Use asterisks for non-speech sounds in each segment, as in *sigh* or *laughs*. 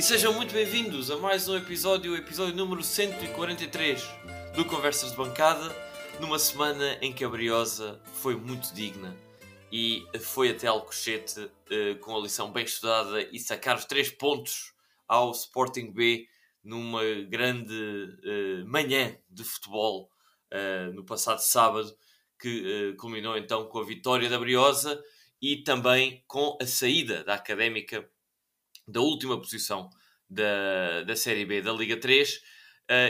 E sejam muito bem-vindos a mais um episódio, o episódio número 143 do Conversas de Bancada, numa semana em que a Briosa foi muito digna e foi até Alcochete uh, com a lição bem estudada e sacar os três pontos ao Sporting B numa grande uh, manhã de futebol uh, no passado sábado, que culminou então com a vitória da Briosa e também com a saída da Académica da última posição da, da Série B da Liga 3.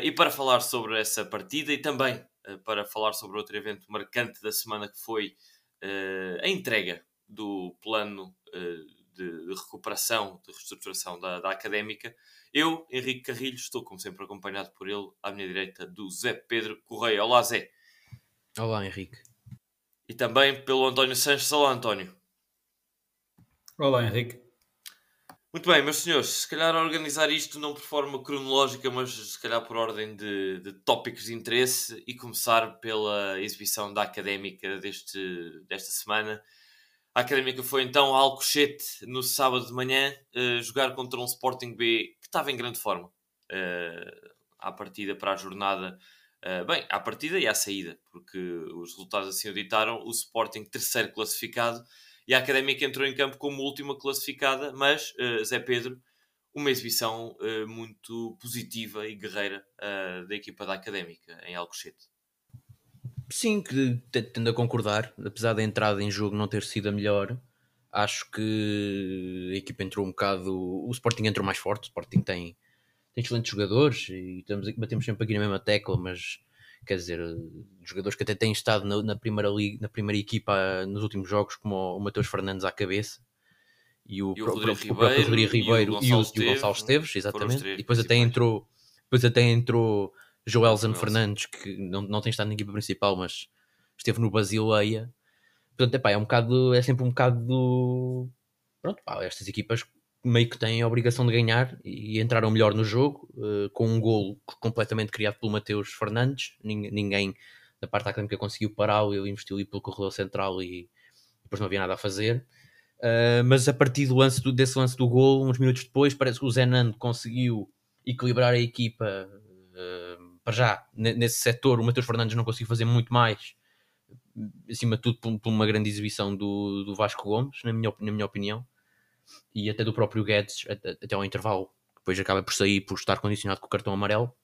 e para falar sobre essa partida e também para falar sobre outro evento marcante da semana que foi uh, a entrega do plano uh, de, de, recuperação, de reestruturação da, da académica. Eu, Henrique Carrilho, estou como sempre acompanhado por ele, à minha direita, do Zé Pedro Correia. Olá, Zé. Olá, Henrique. E também pelo António Sanches. Olá, António. Olá, Henrique. Muito bem, meus senhores, se calhar organizar isto não por forma cronológica, mas se calhar por ordem de, de tópicos de interesse e começar pela exibição da Académica deste, desta semana. A Académica foi então a Alcochete no sábado de manhã uh, jogar contra um Sporting B que estava em grande forma. Uh, à partida para a jornada, uh, bem, à partida e à saída, porque os resultados assim o ditaram. O Sporting terceiro classificado e a Académica entrou em campo como última classificada, mas uh, Zé Pedro, uma exibição uh, muito positiva e guerreira uh, da equipa da Académica em Alcochete. Sim, que tendo a concordar, apesar da entrada em jogo não ter sido a melhor, acho que a equipa entrou um bocado. O Sporting entrou mais forte. O Sporting tem, tem excelentes jogadores e estamos, batemos sempre aqui na mesma tecla, mas quer dizer, jogadores que até têm estado na, na primeira liga, na primeira equipa nos últimos jogos, como o, o Mateus Fernandes à cabeça e o, e o, Rodrigo, Ribeiro, o Rodrigo Ribeiro e o, Gonçalo, e o, Gonçalo Esteves, exatamente. E depois até entrou, depois até entrou Joelson Fernandes, que não, não tem estado na equipa principal, mas esteve no Basileia. Portanto, epá, é um bocado, é sempre um bocado do... Pronto, pá, estas equipas meio que têm a obrigação de ganhar e entraram melhor no jogo, uh, com um golo completamente criado pelo Mateus Fernandes. Ninguém, ninguém da parte académica conseguiu pará-lo, ele investiu ali pelo corredor central e depois não havia nada a fazer. Uh, mas a partir do lance do, desse lance do golo, uns minutos depois, parece que o Zenando conseguiu equilibrar a equipa uh, para já nesse setor. O Mateus Fernandes não conseguiu fazer muito mais, acima de tudo por, por uma grande exibição do, do Vasco Gomes, na minha, na minha opinião e até do próprio Guedes até, ao intervalo, depois acaba por sair por estar condicionado com o cartão amarelo.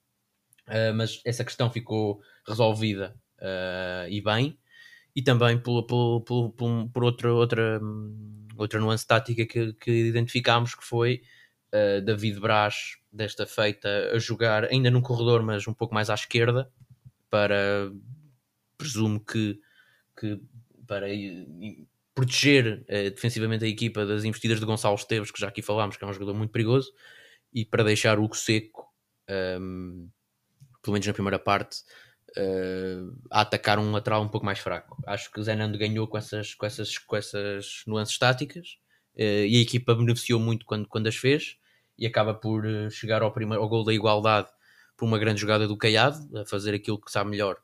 Uh, mas essa questão ficou resolvida uh, e bem, e também por, por, por, por, outra, outra, outra nuance tática que, que identificámos, que foi uh, David Braz, desta feita, a jogar ainda num corredor, mas um pouco mais à esquerda, para, presumo que, que para proteger uh, defensivamente a equipa das investidas de Gonçalo Esteves, que já aqui falámos que é um jogador muito perigoso, e para deixar o Hugo Seco, um, ehm, pelo menos na primeira parte, uh, a atacar um lateral um pouco mais fraco. Acho que o Zenando ganhou com essas, com essas, com essas nuances táticas uh, e a equipa beneficiou muito quando, quando as fez e acaba por chegar ao, primeiro, ao gol da igualdade por uma grande jogada do Caiado, a fazer aquilo que sabe melhor,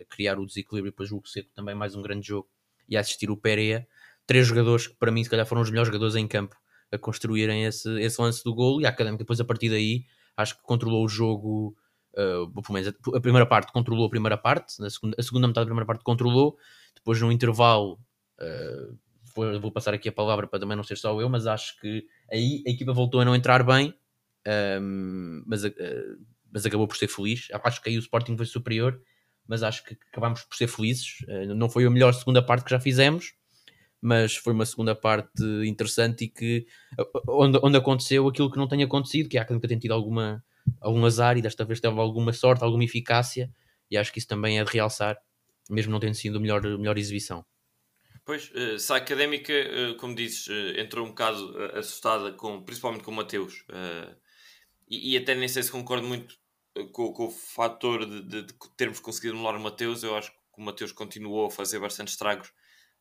a criar o desequilíbrio, depois o Seco também mais um grande jogo e a assistir o Pereira, três jogadores que para mim se calhar foram os melhores jogadores em campo a construírem esse, esse lance do golo e a Académica depois a partir daí acho que controlou o jogo uh, pelo menos a, primeira parte controlou a primeira parte a segunda, a segunda metade da primeira parte controlou depois no intervalo uh, vou, vou, passar aqui a palavra para também não ser só eu mas acho que aí a equipa voltou a não entrar bem um, ehm, mas, uh, mas acabou por ser feliz. Acho que aí o Sporting foi superior mas acho que acabámos por ser felizes. Eh, não foi a melhor segunda parte que já fizemos, mas foi uma segunda parte interessante e que onde, onde aconteceu aquilo que não tem acontecido, que é a Académica tem tido alguma, algum azar e desta vez teve alguma sorte, alguma eficácia, e acho que isso também é de realçar, mesmo não tendo sido a melhor, melhor exibição. Pois, eh, se a académica, eh, como dizes, entrou um bocado assustada, com, principalmente com o Mateus, e, e até nem sei se concordo muito com, com o fator de, de, de, termos conseguido anular o Mateus, eu acho que o Mateus continuou a fazer bastante estragos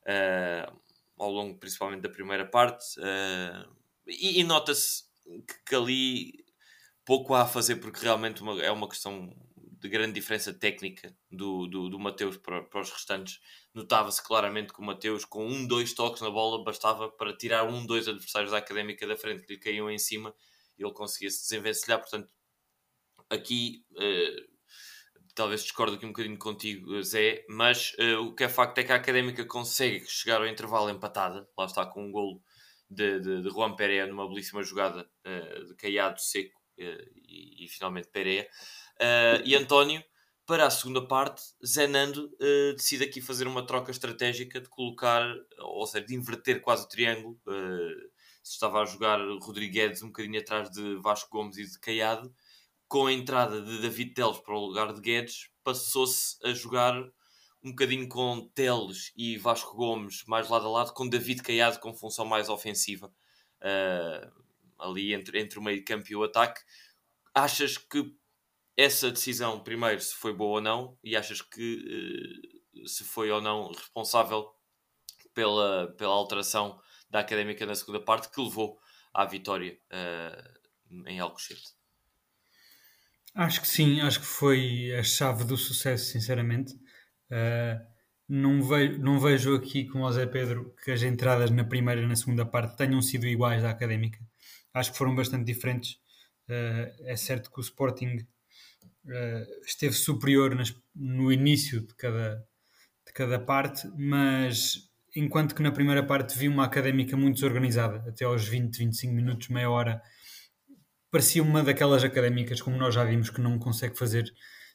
uh, ao longo, principalmente da primeira parte, uh, e, e nota-se que, que, ali pouco há a fazer, porque realmente uma, é uma questão de grande diferença técnica do, do, do Mateus para, para os restantes. Notava-se claramente que o Mateus, com um, dois toques na bola, bastava para tirar um, dois adversários da académica da frente que lhe caíam em cima ele conseguia se desenvencilhar. Portanto, aqui uh, talvez discordo aqui um bocadinho contigo, Zé, mas uh, o que é facto é que a Académica consegue chegar ao intervalo empatada, lá está com um golo de, de, de Juan Pereira numa belíssima jogada uh, de Caiado seco e, e, finalmente Pereira. e António, para a segunda parte, Zenando decide aqui fazer uma troca estratégica de colocar, ou seja, de inverter quase o triângulo. se estava a jogar Rodrigues um bocadinho atrás de Vasco Gomes e de Caiado, com a entrada de David Teles para o lugar de Guedes, passou-se a jogar um bocadinho com Teles e Vasco Gomes mais lado a lado, com David Caiado com função mais ofensiva, uh, ali entre, entre o meio campo e o ataque. Achas que essa decisão, primeiro, se foi boa ou não, e achas que uh, se foi ou não responsável pela, pela alteração da académica na segunda parte que levou à vitória uh, em Alcochete? Acho que sim, acho que foi a chave do sucesso, sinceramente. Uh, não, vejo, não vejo aqui, como o Zé Pedro, que as entradas na primeira e na segunda parte tenham sido iguais à académica. Acho que foram bastante diferentes. Uh, é certo que o Sporting uh, esteve superior nas, no início de cada, de cada parte, mas enquanto que na primeira parte vi uma académica muito desorganizada, até aos 20, 25 minutos, meia hora parecia uma daquelas académicas, como nós já vimos, que não consegue fazer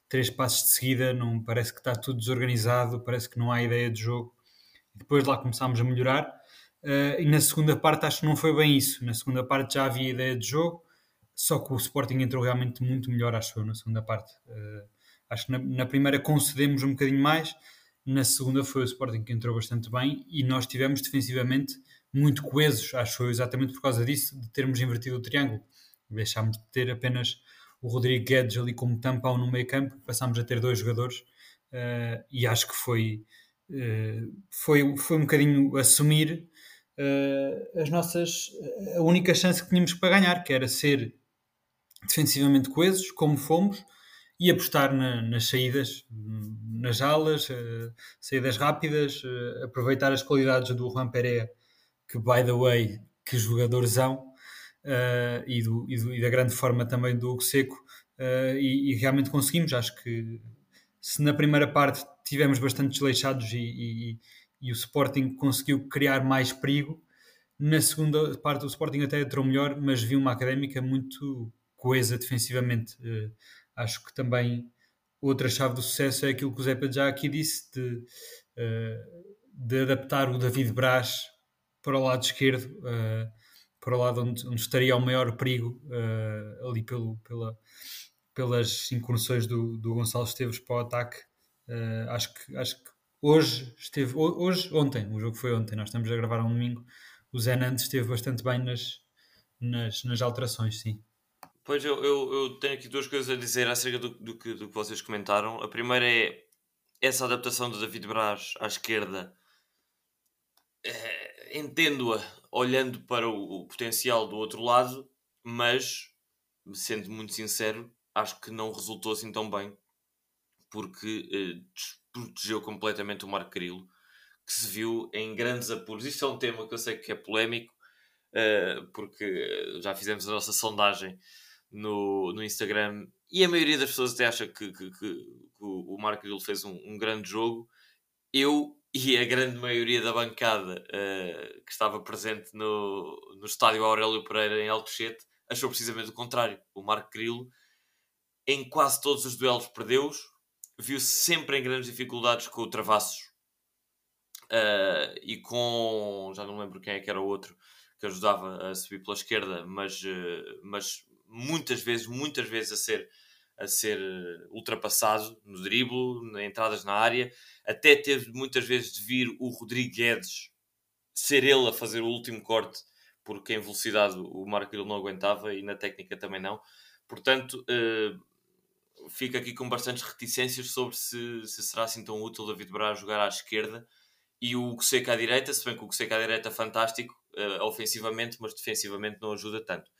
três passos de seguida, não parece que está tudo desorganizado, parece que não há ideia de jogo. Depois lá começámos a melhorar. Uh, e na segunda parte acho que não foi bem isso. Na segunda parte já havia ideia de jogo, só que o Sporting entrou realmente muito melhor, acho eu, na segunda parte. Uh, acho que na, na, primeira concedemos um bocadinho mais, na segunda foi o Sporting que entrou bastante bem e nós tivemos defensivamente muito coesos, acho eu, exatamente por causa disso, de termos invertido o triângulo. Deixámos de ter apenas o Rodrigo Guedes ali como tampão no meio campo, passámos a ter dois jogadores uh, e acho que foi, uh, foi, foi um bocadinho assumir uh, as nossas a única chance que tínhamos para ganhar, que era ser defensivamente coesos, como fomos, e apostar na, nas saídas, nas alas, saídas rápidas, aproveitar as qualidades do Juan Pereira, que by the way, que jogadorzão, uh, e, do, e, do, e, da grande forma também do Hugo Seco, uh, e, e, realmente conseguimos. Acho que se na primeira parte tivemos bastante desleixados e, e, o Sporting conseguiu criar mais perigo, na segunda parte o Sporting até entrou melhor, mas viu uma académica muito coesa defensivamente. Uh, acho que também outra chave do sucesso é aquilo que o Zepa já aqui disse, de, de adaptar o David Braz para o lado esquerdo. Uh, para o lado onde, onde estaria o maior perigo uh, ali pelo, pela, pelas incursões do, do Gonçalo Esteves para o ataque. Uh, acho, que, acho que hoje esteve, hoje, ontem, o jogo foi ontem, nós estamos a gravar um domingo. O Zé Nantes esteve bastante bem nas, nas, nas alterações, sim. Pois eu, eu, eu, tenho aqui duas coisas a dizer acerca do, do, que, do que vocês comentaram. A primeira é essa adaptação do David Braz à esquerda. É, Entendo-a olhando para o, o, potencial do outro lado, mas, sendo muito sincero, acho que não resultou assim tão bem, porque eh, desprotegeu completamente o Marco Carilo, que se viu em grandes apuros. Isto é um tema que eu sei que é polémico, eh, porque já fizemos a nossa sondagem no, no Instagram e a maioria das pessoas até acha que, que, que, que o Marco Carilo fez um, um grande jogo. Eu e a grande maioria da bancada uh, que estava presente no, no estádio Aurélio Pereira em Alcochete achou precisamente o contrário. O Marco Grilo, em quase todos os duelos, perdeu-os, viu-se sempre em grandes dificuldades com o Travassos uh, e com. já não lembro quem é que era o outro que ajudava a subir pela esquerda, mas, uh, mas muitas vezes, muitas vezes a ser a ser eh, ultrapassado no drible, entradas na área. Até teve muitas vezes de vir o Rodrigo Guedes ser ele a fazer o último corte, porque em velocidade o Marco não aguentava e na técnica também não. Portanto, uh, fica aqui com bastantes reticências sobre se, se será assim tão útil David Braz jogar à esquerda e o Seca à direita, se bem que o Seca à direita é fantástico uh, ofensivamente, mas defensivamente não ajuda tanto.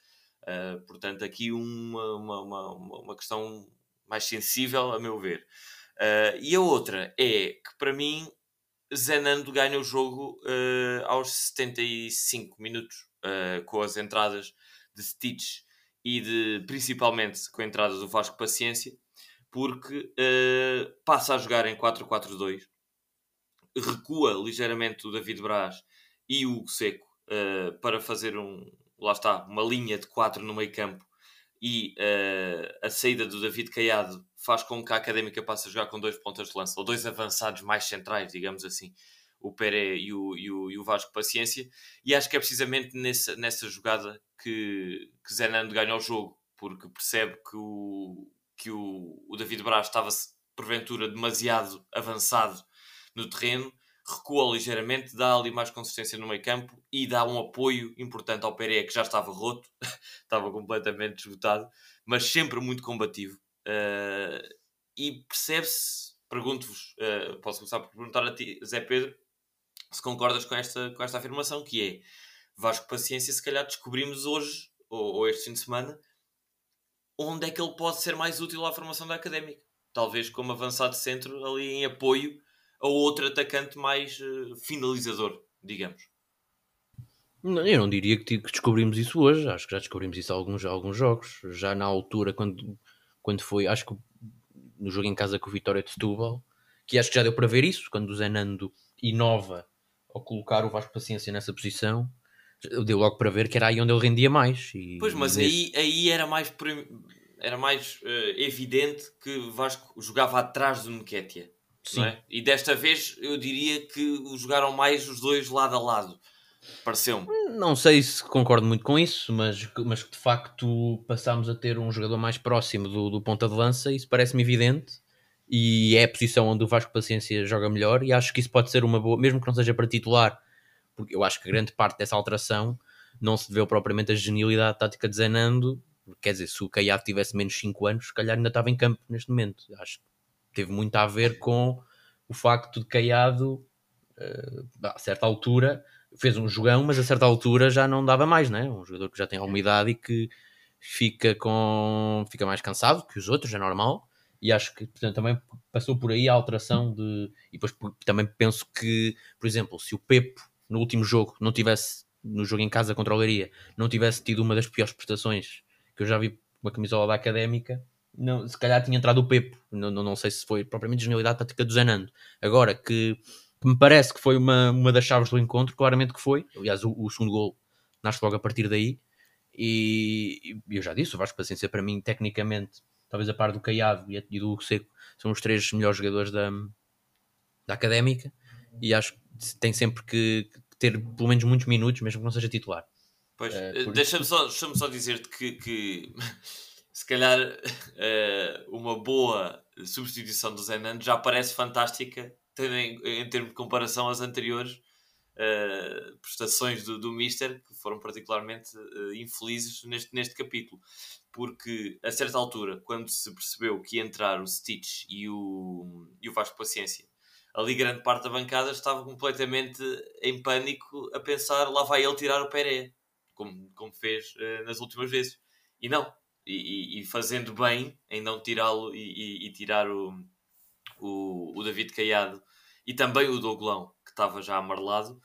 Uh, portanto, aqui uma, uma, uma, uma, questão mais sensível, a meu ver. Uh, e a outra é que, para mim, Zenando ganha o jogo uh, aos 75 minutos, com as entradas de Stitch e de principalmente com a entrada do Vasco Paciência, porque passa a jogar em 4-4-2, recua ligeiramente o David Braz e o Hugo Seco para fazer um, lá está, uma linha de 4 no meio campo e uh, a saída do David Caiado faz com que a Académica passe a jogar com dois pontas de lança, ou dois avançados mais centrais, digamos assim, o Pere e o, e o, e o Vasco Paciência, e acho que é precisamente nessa, nessa jogada que, que Zenando ganha o jogo, porque percebe que o, que o, o David Braz estava porventura demasiado avançado no terreno, recua ligeiramente, dá ali mais consistência no meio campo e dá um apoio importante ao Pereira que já estava roto, *laughs* estava completamente esgotado, mas sempre muito combativo. Uh, e percebe-se, pergunto-vos, uh, posso começar por perguntar a ti, Zé Pedro, se concordas com esta, com esta afirmação, que é Vasco Paciência, se calhar descobrimos hoje, ou, ou este fim de semana, onde é que ele pode ser mais útil à formação da académica. Talvez como avançado centro ali em apoio a outro atacante mais uh, finalizador, digamos. Não, eu não diria que, que, descobrimos isso hoje, acho que já descobrimos isso há alguns, alguns jogos. Já na altura, quando, quando foi, acho que no jogo em casa com o Vitória de Setúbal, que acho que já deu para ver isso, quando o Zenando inova ao colocar o Vasco Paciência nessa posição, deu logo para ver que era aí onde ele rendia mais. E, pois, mas aí, aí era mais, era mais uh, evidente que Vasco jogava atrás do Nketiah. Sim. É? E desta vez eu diria que jogaram mais os dois lado a lado. Pareceu-me. Não sei se concordo muito com isso, mas, mas de facto passámos a ter um jogador mais próximo do, do ponta de lança, isso parece-me evidente. E é a posição onde o Vasco Paciência joga melhor, e acho que isso pode ser uma boa, mesmo que não seja para titular, porque eu acho que grande parte dessa alteração não se deveu propriamente a genialidade tática de Zenando. Quer dizer, se o Caiado tivesse menos 5 anos, se calhar ainda estava em campo neste momento. Acho que teve muito a ver com o facto de Caiado, uh, a certa altura, fez um jogão, mas a certa altura já não dava mais, né? Um jogador que já tem alguma idade e que fica com fica mais cansado que os outros, é normal. E acho que portanto, também passou por aí a alteração de. E depois também penso que, por exemplo, se o Pepo no último jogo não tivesse, no jogo em casa contra o Leiria, não tivesse tido uma das piores prestações que eu já vi com a camisola da académica, não, se calhar tinha entrado o Pepo. Não, não, não sei se foi propriamente genialidade tática do Zenando. Agora, que, que, me parece que foi uma, uma das chaves do encontro, claramente que foi. Aliás, o, o segundo gol nasce logo a partir daí. E, e eu já disse, o Vasco Paciência, para mim, tecnicamente, talvez a par do Caiado e, e do Hugo Seco, são os três melhores jogadores da, da académica. E acho que tem sempre que ter pelo menos muitos minutos, mesmo que não seja titular. Pois, uh, deixa-me só, deixa só dizer-te que, que *laughs* se calhar uh, *laughs* uma boa substituição do Zenando já parece fantástica, tendo em, em termos de comparação às anteriores uh, prestações do, do Mister, que foram particularmente uh, infelizes neste, neste capítulo. Porque a certa altura, quando se percebeu que ia entrar o Stitch e o, e o Vasco Paciência, ali grande parte da bancada estava completamente em pânico a pensar lá vai ele tirar o Peré, como, como fez nas últimas vezes. E não, e, e, fazendo bem em não tirá-lo e, tirar o, o, o, David Caiado e também o Douglão, que estava já amarelado,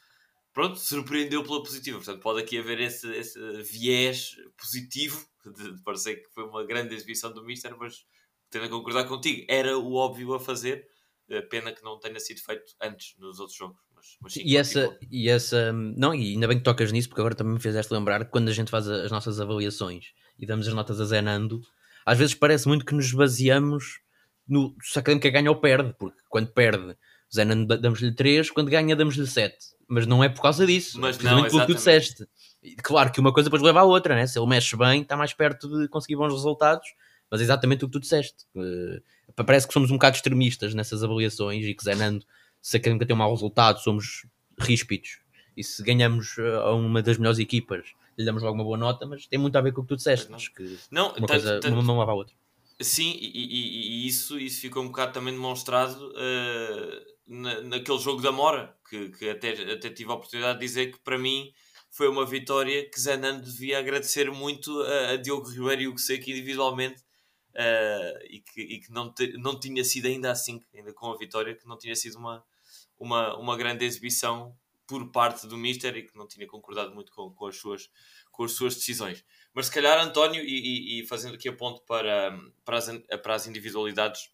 pronto, surpreendeu pela positiva. Portanto, pode aqui haver esse, esse viés positivo de, de parecer que foi uma grande exibição do Mister, mas tendo a concordar contigo, era o óbvio a fazer. Pena que não tenha sido feito antes nos outros jogos. Mas, mas sim, e, essa, e essa, não, e ainda bem que tocas nisso, porque agora também me fizeste lembrar que quando a gente faz as nossas avaliações e damos as notas a Zenando, às vezes parece muito que nos baseamos no se a académica ganha ou perde, porque quando perde, Zenando damos-lhe 3, quando ganha, damos-lhe 7. Mas não é por causa disso, mas precisamente pelo que tu disseste. Claro que uma coisa depois leva à outra, né? se ele mexe bem, está mais perto de conseguir bons resultados, mas é exatamente o que tu disseste. Uh, parece que somos um bocado extremistas nessas avaliações e que Zenando, se a académica tem um mau resultado, somos ríspidos. E se ganhamos uh, a uma das melhores equipas lhe damos logo uma boa nota, mas tem muito a ver com o que tu disseste. Não. Acho que não, uma, tanto, coisa, tanto, uma mão lava a outra. Sim, e, e, e, isso, isso ficou um bocado também demonstrado uh, na, naquele jogo da Mora, que, que até, até tive a oportunidade de dizer que para mim foi uma vitória que Zanando devia agradecer muito a, a Diogo Ribeiro e o Seco individualmente uh, e que, e que não, te, não tinha sido ainda assim, ainda com a vitória, que não tinha sido uma, uma, uma grande exibição por parte do Mister e que não tinha concordado muito com, com, as, suas, com as suas decisões. Mas se calhar, António, e, e, e fazendo aqui a ponto para, para, as, para as individualidades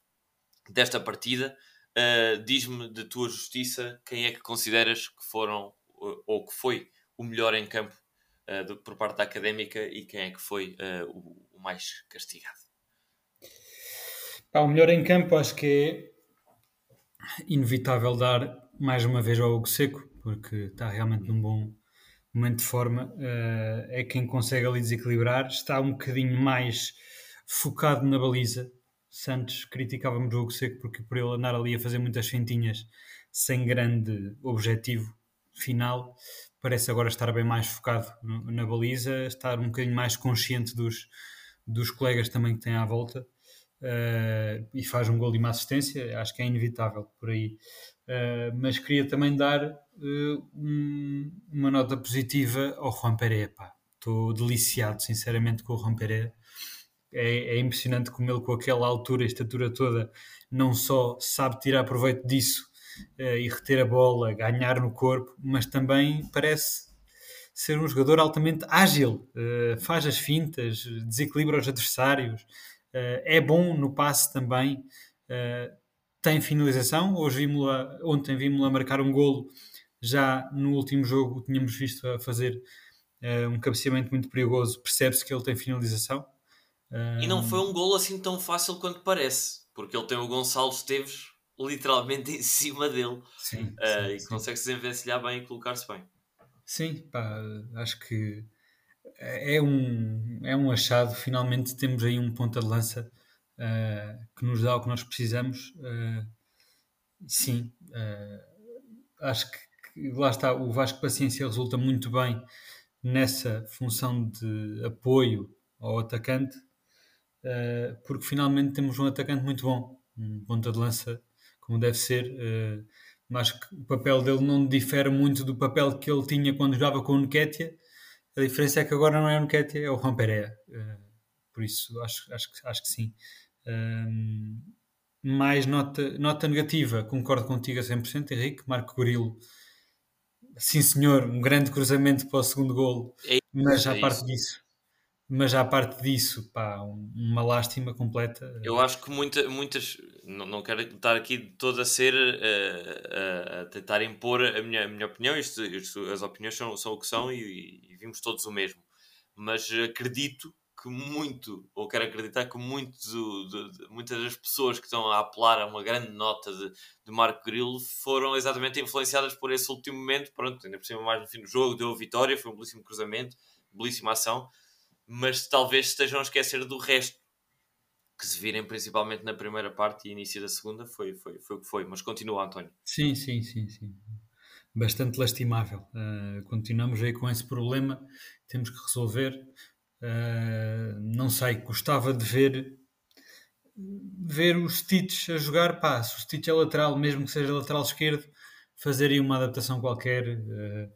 desta partida, uh, diz-me de tua justiça quem é que consideras que foram ou que foi o melhor em campo uh, por parte da académica e quem é que foi uh, o, o, mais castigado. Pá, o melhor em campo acho que é inevitável dar mais uma vez ao Hugo Seco, porque está realmente num bom momento de forma. Uh, é quem consegue ali desequilibrar, está um bocadinho mais focado na baliza. Santos criticávamos o Hugo Seco porque por ele andar ali a fazer muitas fintinhas sem grande objetivo final, parece agora estar bem mais focado na baliza, estar um bocadinho mais consciente dos, dos colegas também que tem à volta uh, e faz um gol e uma assistência, acho que é inevitável por aí. Uh, mas queria também dar uh, um, uma nota positiva ao Juan Pereira. Estou deliciado, sinceramente, com o Juan Pereira. É, é, impressionante como ele, com aquela altura estatura toda, não só sabe tirar proveito disso uh, e reter a bola, ganhar no corpo, mas também parece ser um jogador altamente ágil, uh, faz as fintas, desequilibra os adversários, é bom no passe também, tem finalização. Hoje vimos ontem vimos a marcar um golo, já no último jogo tínhamos visto a fazer um cabeceamento muito perigoso, percebe-se que ele tem finalização. E não foi um golo assim tão fácil quanto parece, porque ele tem o Gonçalo Esteves literalmente *laughs* em cima dele sim, uh, sim, e consegue se desenvencilhar bem e colocar-se bem. Sim, pá, acho que é um, é um achado. Finalmente temos aí um ponta de lança uh, que nos dá o que nós precisamos. Uh, sim, acho que, que lá está. O Vasco Paciência resulta muito bem nessa função de apoio ao atacante, porque finalmente temos um atacante muito bom, um ponta de lança como deve ser. Uh, mas que o papel dele não difere muito do papel que ele tinha quando jogava com o Nketiah. A diferença é que agora não é o Nketiah, é o Juan Pereira. Uh, por isso, acho, acho, acho que sim. Um, mais nota, nota negativa, concordo contigo a 100%, Henrique. Marco Gorilo, sim senhor, um grande cruzamento para o segundo golo, é isso, mas à é parte disso, mas à parte disso, pá, uma lástima completa. Eu acho que muita, muitas, não, não quero estar aqui todo a ser, uh, a tentar impor a minha, a minha opinião, isto, isto, as opiniões são, são o que são e, e, vimos todos o mesmo, mas acredito que muito, ou quero acreditar que muito de, muitas das pessoas que estão a apelar a uma grande nota de, de Marco Grilo foram exatamente influenciadas por esse último momento, pronto, ainda por cima mais no fim do jogo, deu a vitória, foi um belíssimo cruzamento, belíssima ação, mas talvez estejam a esquecer do resto que se virem principalmente na primeira parte e início da segunda foi, foi, foi o que foi, mas continua António. Sim, sim, sim, sim. Bastante lastimável. Uh, continuamos aí com esse problema, temos que resolver. Uh, não sei, gostava de ver ver o Stitch a jogar, se o Stitch é lateral, mesmo que seja lateral esquerdo, fazer aí uma adaptação qualquer. Uh,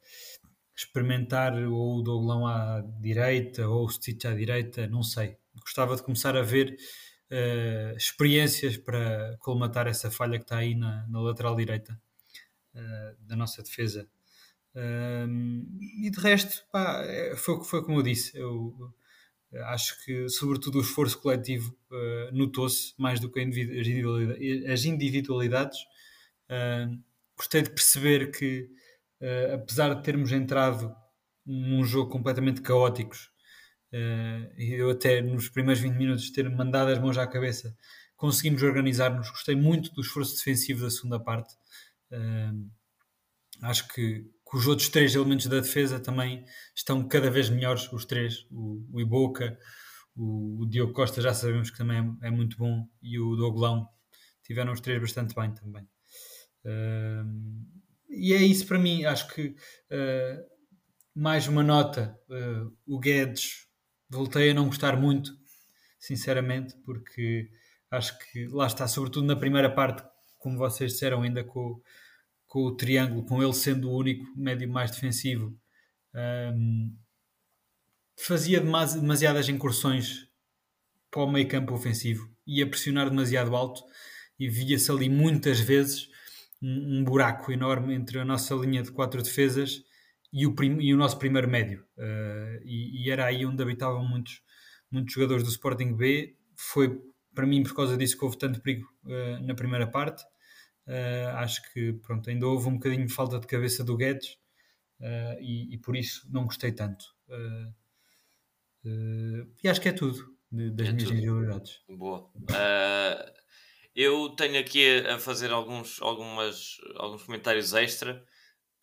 experimentar ou o Douglão à direita ou o Stitch à direita, não sei. Gostava de começar a ver uh, experiências para colmatar essa falha que está aí na, na lateral direita uh, da nossa defesa. Uh, e de resto, pá, é, foi, foi como eu disse. Eu acho que, sobretudo, o esforço coletivo notou-se mais do que as individualidades. gostei de perceber que uh, apesar de termos entrado num jogo completamente caóticos, uh, e eu até nos primeiros 20 minutos ter mandado as mãos à cabeça, conseguimos organizar-nos. Gostei muito do esforço defensivo da segunda parte. Uh, acho que, que, os outros três elementos da defesa também estão cada vez melhores, os três, o, o Iboca, o, o, Diogo Costa já sabemos que também é, é muito bom e o Doglão tiveram os três bastante bem também. Uh, e é isso para mim. Acho que uh, mais uma nota. Uh, o Guedes voltei a não gostar muito, sinceramente, porque acho que lá está, sobretudo na primeira parte, como vocês disseram, ainda com, com o triângulo, com ele sendo o único médio mais defensivo, um, fazia demasiadas incursões para o meio campo ofensivo, ia pressionar demasiado alto e via-se ali muitas vezes um, buraco enorme entre a nossa linha de quatro defesas e, o prim, e o nosso primeiro médio. Uh, e, e, era aí onde habitavam muitos, muitos jogadores do Sporting B. Foi para mim por causa disso que houve tanto perigo uh, na primeira parte. Uh, acho que pronto, ainda houve um bocadinho de falta de cabeça do Guedes e, e, por isso não gostei tanto. e acho que é tudo de, das é minhas individualidades. Boa. eu tenho aqui a fazer alguns, algumas, alguns comentários extra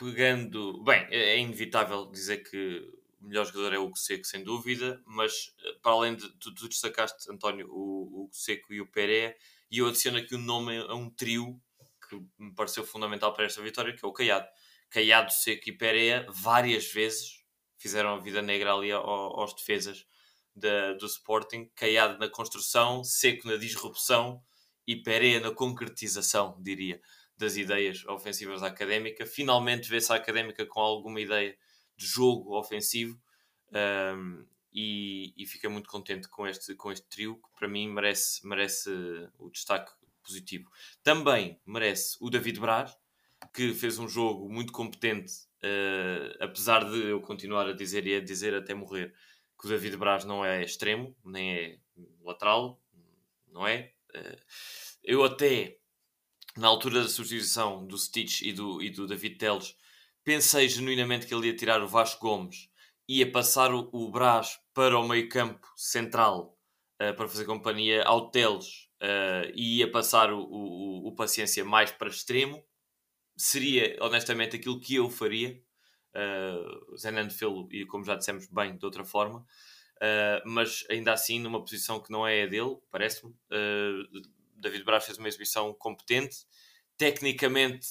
pegando. Bem, é, é inevitável dizer que o melhor jogador é o Hugo Seco, sem dúvida, mas eh, para além de. Tu, tu destacaste, António, o Hugo Seco e o Pereira, e eu adiciono aqui o um nome a um trio que me pareceu fundamental para esta vitória, que é o Caiado. Caiado, Seco e Pereira, várias vezes fizeram a vida negra ali aos, defesas da, do Sporting. Caiado na construção, Seco na disrupção e Pereira na concretização, diria das ideias ofensivas da Académica. Finalmente vê-se a Académica com alguma ideia de jogo ofensivo um, e, e fica muito contente com este, com este trio que para mim merece, merece o destaque positivo. Também merece o David Braz, que fez um jogo muito competente, uh, apesar de eu continuar a dizer e a dizer até morrer que o David Braz não é extremo, nem é lateral, não é? Uh, eu até na altura da substituição do Stitch e do, e do David Teles, pensei genuinamente que ele ia tirar o Vasco Gomes, ia passar o, o Brás para o meio campo central uh, para fazer companhia ao Teles uh, e ia passar o, o, o, Paciência mais para extremo. Seria, honestamente, aquilo que eu faria. Uh, Zenando Felo, e como já dissemos bem, de outra forma. Uh, mas ainda assim, numa posição que não é a dele, parece-me. Uh, David Braz fez uma exibição competente, tecnicamente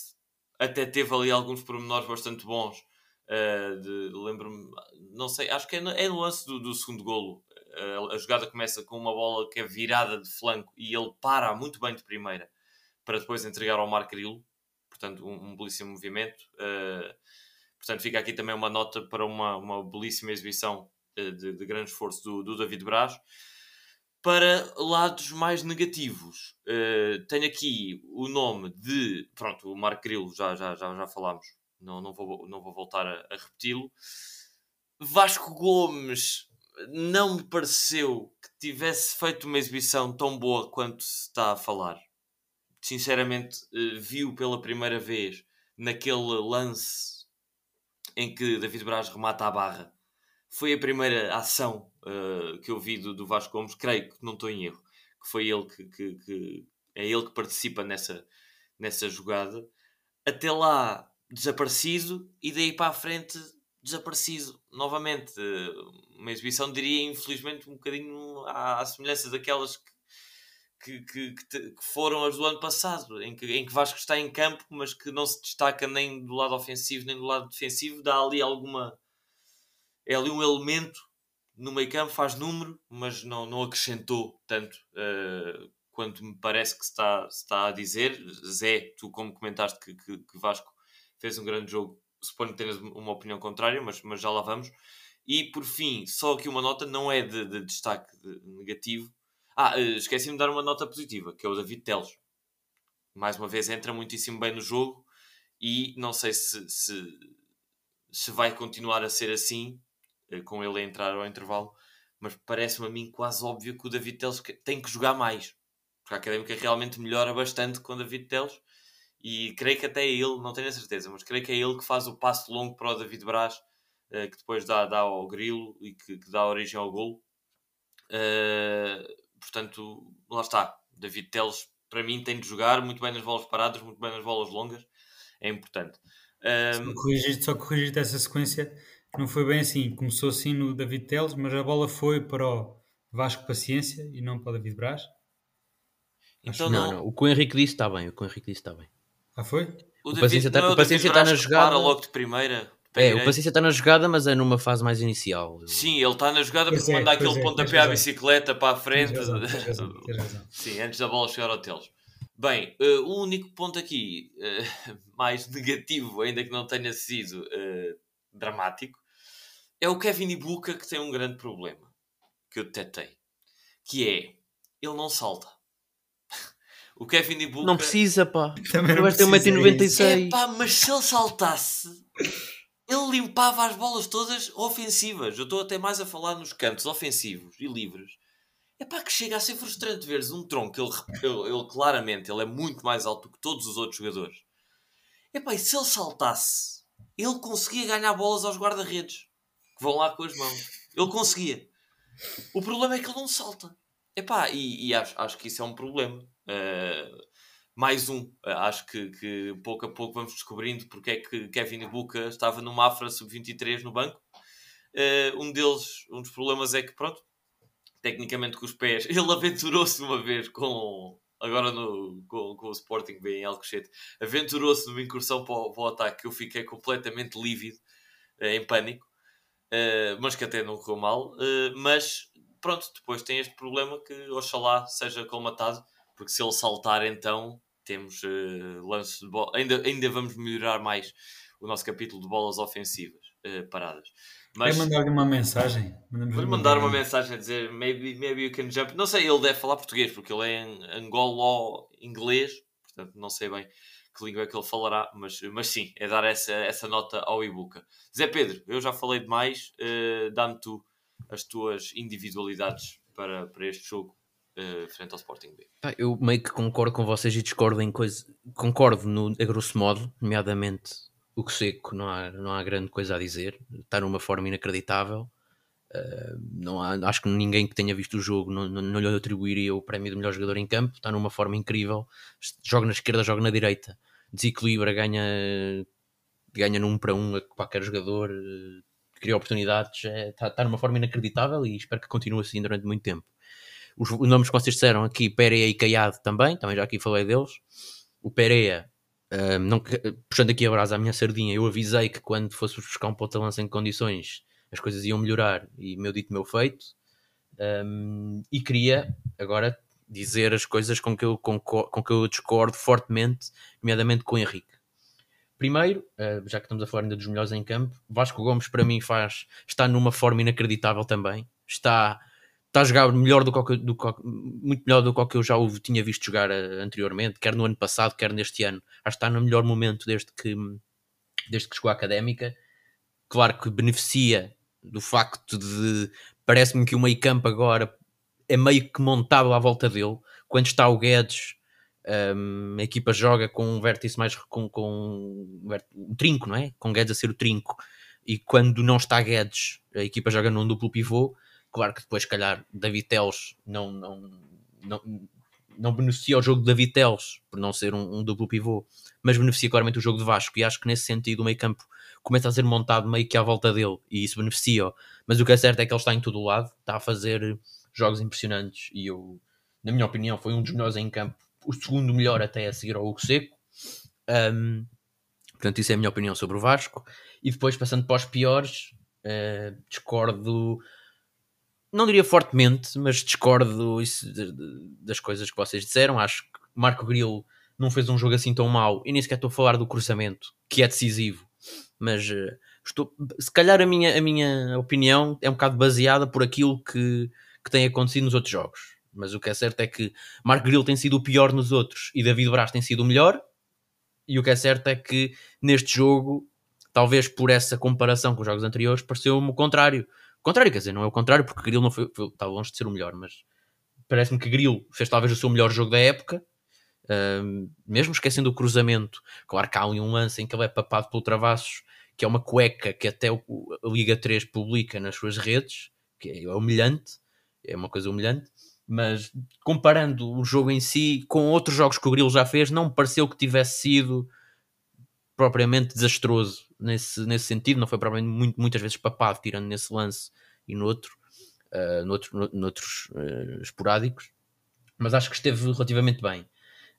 até teve ali alguns pormenores bastante bons. Uh, Lembro-me, não sei, acho que é no, é no lance do, do segundo golo. Uh, a jogada começa com uma bola que é virada de flanco e ele para muito bem de primeira para depois entregar ao Marco Grilo. Portanto, um, um belíssimo movimento. Uh, portanto, fica aqui também uma nota para uma, uma belíssima exibição de, de grande esforço do, do David Braz para lados mais negativos. Uh, tenho aqui o nome de. Pronto, o Marco Grilo, já, já, já, já falámos, não, não, vou, não vou voltar a, a repeti-lo. Vasco Gomes não me pareceu que tivesse feito uma exibição tão boa quanto se está a falar. Sinceramente, uh, viu pela primeira vez naquele lance em que David Braz remata a barra. Foi a primeira ação uh, que eu vi do, do Vasco Gomes, creio que não estou em erro, que foi ele que, que, que, é ele que participa nessa, nessa jogada. Até lá desaparecido e daí para a frente desaparecido novamente. Uma exibição, diria, infelizmente, um bocadinho à, à semelhança daquelas que, que, que, que, foram as do ano passado, em que, em que Vasco está em campo, mas que não se destaca nem do lado ofensivo nem do lado defensivo. Dá ali alguma. É ali um elemento no meio campo faz número, mas não, não acrescentou tanto uh, quanto me parece que se está, se está a dizer. Zé, tu como comentaste que, que, que Vasco fez um grande jogo, suponho que tenhas uma opinião contrária, mas, mas já lá vamos. E por fim, só aqui uma nota, não é de, de destaque de negativo. Ah, uh, esqueci-me de dar uma nota positiva, que é o David Teles. Mais uma vez entra muitíssimo bem no jogo e não sei se, se, se vai continuar a ser assim eh, com ele a entrar ao intervalo, mas parece-me a mim quase óbvio que o David Teles tem que jogar mais, porque a Académica realmente melhora bastante com o David Teles e creio que até é ele, não tenho a certeza, mas creio que é ele que faz o passo longo para o David Braz, eh, que depois dá, dá ao grilo e que, que dá origem ao golo. Uh, portanto, lá está. David Teles, para mim, tem de jogar muito bem nas bolas paradas, muito bem nas bolas longas. É importante. Um... Só corrigir-te essa sequência não foi bem assim. Começou assim no David Teles, mas a bola foi para o Vasco Paciência e não para o David Braz. Então não, não, o que o Henrique disse está bem. O que o Henrique disse está bem. Ah, foi? O, o Paciência está, é o Paciência está na jogada. logo de primeira. É, o Paciência está na jogada, mas é numa fase mais inicial. Sim, ele está na jogada porque é, manda aquele é, pontapé à bicicleta para a frente. Tens razão, tens razão, tens razão. *laughs* Sim, antes da bola chegar ao Teles. Bem, uh, o único ponto aqui uh, *laughs* mais negativo, ainda que não tenha sido uh, dramático, é o Kevin Ibuka que tem um grande problema que eu detetei, que é ele não salta. *laughs* O Kevin Ibuka não precisa, pá. Também não ter 1,96m. É pá, mas se ele saltasse, ele limpava as bolas todas ofensivas. Eu estou até mais a falar nos cantos ofensivos e livres. É pá, que chega a ser frustrante veres um tronco. Ele, ele, ele, claramente ele é muito mais alto que todos os outros jogadores. É pá, e se ele saltasse, ele conseguia ganhar bolas aos guarda-redes que vão lá com as mãos. Ele conseguia. O problema é que ele não salta. Epá, e, e acho, acho que isso é um problema. Uh, mais um. Uh, acho que, que pouco a pouco vamos descobrindo porque é que Kevin Buca estava no Mafra sub-23 no banco. Uh, um deles, um dos problemas é que, pronto, tecnicamente com os pés, *laughs* ele aventurou-se uma vez com. Agora no, com, com o Sporting B em Alcochete, aventurou-se numa incursão para o, para o ataque que eu fiquei completamente lívido, em pânico. Uh, mas que até não correu mal. Uh, mas pronto, depois tem este problema que oxalá seja colmatado, porque se ele saltar, então temos uh, lances de bola. Ainda, ainda vamos melhorar mais o nosso capítulo de bolas ofensivas paradas. Mas mandar-lhe uma mensagem. Vou mandar uma mensagem a dizer maybe, maybe you can jump. Não sei, ele deve falar português porque ele é em angolo-inglês, portanto não sei bem que língua é que ele falará, mas, mas sim, é dar essa, essa nota ao Ibuka. Zé Pedro, eu já falei demais, uh, dá-me tu as tuas individualidades para, para este jogo uh, frente ao Sporting B. Eu meio que concordo com vocês e discordo em coisas. Concordo no, a grosso modo, nomeadamente o que seco, não há, não há grande coisa a dizer. Está numa forma inacreditável. Uh, não há, acho que ninguém que tenha visto o jogo não, não, não, lhe atribuiria o prémio do melhor jogador em campo. Está numa forma incrível. Joga na esquerda, joga na direita. Desequilibra, ganha, ganha num para um a qualquer jogador. Uh, cria oportunidades, está é, tá, tá numa forma inacreditável e espero que continue assim durante muito tempo. Os, nomes que vocês disseram aqui, Pereira e Caiado também, também já aqui falei deles. O Pereira, um, não, puxando aqui a brasa à minha sardinha, eu avisei que quando fôssemos buscar um ponta-lança em condições as coisas iam melhorar e meu dito, meu feito. Um, e queria agora dizer as coisas com que, eu, com, com que eu discordo fortemente, nomeadamente com o Henrique. Primeiro, uh, já que estamos a falar ainda dos melhores em campo, Vasco Gomes para mim faz, está numa forma inacreditável também. Está, está a jogar melhor do que, do que muito melhor do que eu já o tinha visto jogar uh, anteriormente, quer no ano passado, quer neste ano. Acho que está no melhor momento desde que, desde que chegou à académica. Claro que beneficia do facto de parece-me que o meio campo agora é meio que montado à volta dele. Quando está o Guedes, um, a equipa joga com um vértice mais com, com um trinco, não é? Com Guedes a ser o trinco. E quando não está Guedes, a equipa joga num duplo pivô. Claro que depois, se calhar, David Teles não, não, não, não beneficia o jogo de David Teles por não ser um, um, duplo pivô, mas beneficia claramente o jogo de Vasco. E acho que nesse sentido o meio campo começa a ser montado meio que à volta dele e isso beneficia. Mas o que é certo é que ele está em todo o lado, está a fazer jogos impressionantes. E eu, na minha opinião, foi um dos melhores em campo o segundo melhor até a seguir ao Hugo Seco. Um, portanto, isso é a minha opinião sobre o Vasco. E depois, passando para os piores, uh, discordo, não diria fortemente, mas discordo isso, de, de, das coisas que vocês disseram. Acho que Marco Grilo não fez um jogo assim tão mau, e nem sequer estou a falar do cruzamento, que é decisivo. Mas uh, estou, se calhar a minha, a minha opinião é um bocado baseada por aquilo que, que tem acontecido nos outros jogos. Mas o que é certo é que Marco Grilo tem sido o pior nos outros e David Braz tem sido o melhor. E o que é certo é que neste jogo, talvez por essa comparação com os jogos anteriores, pareceu-me o contrário. O contrário, quer dizer, não é o contrário, porque Grilo não foi, foi está longe de ser o melhor, mas parece-me que Grilo fez talvez o seu melhor jogo da época. Uh, mesmo esquecendo o cruzamento, claro que há um lance em que ele é papado pelo Travassos, que é uma cueca que até o, a Liga 3 publica nas suas redes, que é humilhante, é uma coisa humilhante mas comparando o jogo em si com outros jogos que o Grilo já fez, não me pareceu que tivesse sido propriamente desastroso nesse, nesse sentido, não foi propriamente muito, muitas vezes papado, tirando nesse lance e no outro, uh, no outro no, noutros uh, esporádicos, mas acho que esteve relativamente bem.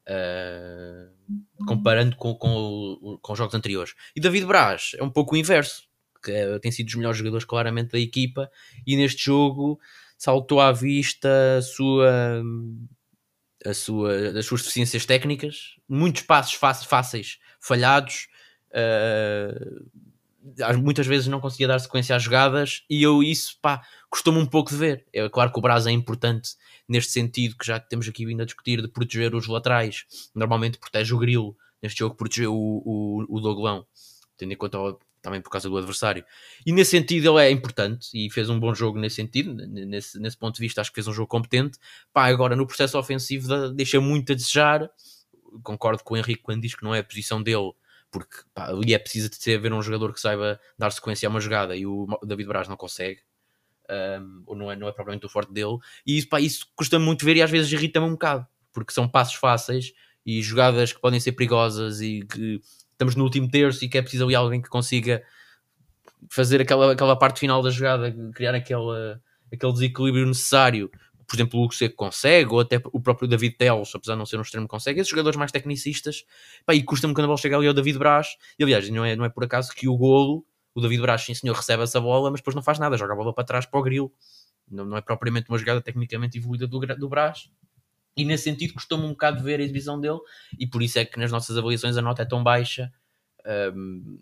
Uh, comparando com, com, com os jogos anteriores. E David Braz é um pouco o inverso, que é, tem sido dos melhores jogadores claramente da equipa, e neste jogo saltou à vista a sua, a sua, as suas deficiências técnicas, muitos passos fáceis falhados, uh, muitas vezes não conseguia dar sequência às jogadas e eu isso pá, custou-me um pouco de ver. É claro que o Braz é importante neste sentido, que já temos aqui vindo a discutir de proteger os laterais, normalmente protege o Grilo, neste jogo protegeu o, o, o Doglão, tendo em conta também por causa do adversário. E nesse sentido ele é importante e fez um bom jogo nesse sentido, nesse, nesse ponto de vista acho que fez um jogo competente. Pá, agora no processo ofensivo deixa muito a desejar. Concordo com o Henrique quando diz que não é a posição dele, porque pá, ali é preciso de ter haver um jogador que saiba dar sequência a uma jogada e o David Braz não consegue. Um, ou não é, não é propriamente o forte dele, e isso, pá, isso custa muito ver e às vezes irrita-me um bocado, porque são passos fáceis e jogadas que podem ser perigosas e que estamos no último terço e que é preciso ali alguém que consiga fazer aquela, aquela parte final da jogada, criar aquela, aquele desequilíbrio necessário. Por exemplo, o Luke Seco consegue, ou até o próprio David Teles, apesar de não ser um extremo, consegue. Esses jogadores mais tecnicistas, pá, e custa-me quando a bola chega ali ao David Braz. E aliás, não é, não é por acaso que o golo, o David Braz, sim senhor, recebe essa bola, mas depois não faz nada, joga a bola para trás para o grilo. Não, não é propriamente uma jogada tecnicamente evoluída do, do Braz. E nesse sentido custou-me um bocado ver a exibição dele, e por isso é que nas nossas avaliações a nota é tão baixa. Um,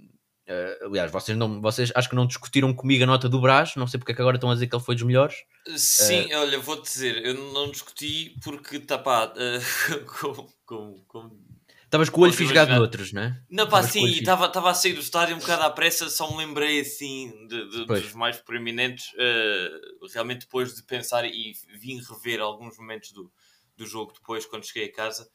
uh, ah, aliás, vocês, não, vocês acho que não discutiram comigo a nota do Brás, não sei porque é que agora estão a dizer que ele foi dos melhores. Sim, uh, olha, vou-te dizer, eu não discuti porque tá pá, *laughs* uh, como, como, como Estavas com o olho fisgado noutros, não é? Não, pá, sim, e estava a sair do estádio um bocado à pressa, só me lembrei assim de, de dos mais proeminentes, uh, realmente depois de pensar e vim rever alguns momentos do, do jogo depois, quando cheguei a casa,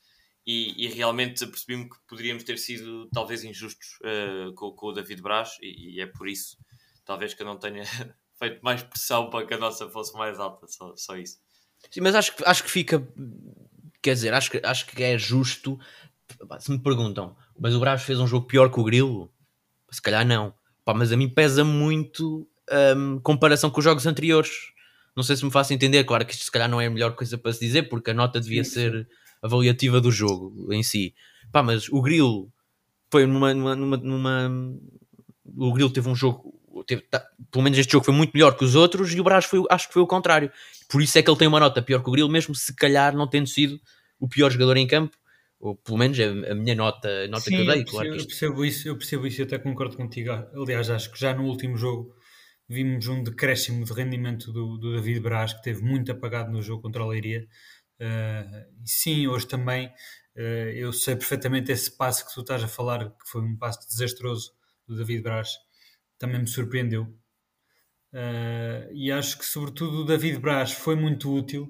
e, e realmente percebi-me que poderíamos ter sido talvez injustos uh, com, com, o David Braz, e, e, é por isso, talvez que eu não tenha *laughs* feito mais pressão para que a nossa fosse mais alta, só, só isso. Sim, mas acho, acho que fica, quer dizer, acho que, acho que é justo. Se me perguntam, mas o Braz fez um jogo pior que o Grilo? Se calhar não. Pá, mas a mim pesa muito um, comparação com os jogos anteriores. Não sei se me faço entender. Claro que isto se calhar não é a melhor coisa para se dizer, porque a nota devia sim, ser avaliativa do jogo em si. Pá, mas o Grilo foi numa, numa, numa, numa... o Grilo teve um jogo teve, tá, pelo menos este jogo foi muito melhor que os outros e o Brás foi, acho que foi o contrário. Por isso é que ele tem uma nota pior que o Grilo, mesmo se calhar não tendo sido o pior jogador em campo, ou pelo menos a, a minha nota, nota Sim, que eu dei. Eu percebo, claro eu percebo isso, eu percebo isso e até concordo contigo. Aliás, acho que já no último jogo vimos um decréscimo de rendimento do, do David Braz, que teve muito apagado no jogo contra a Leiria. Uh, sim, hoje também uh, eu sei perfeitamente esse passo que tu estás a falar, que foi um passo desastroso do David Braz, também me surpreendeu. Uh, e acho que, sobretudo, o David Braz foi muito útil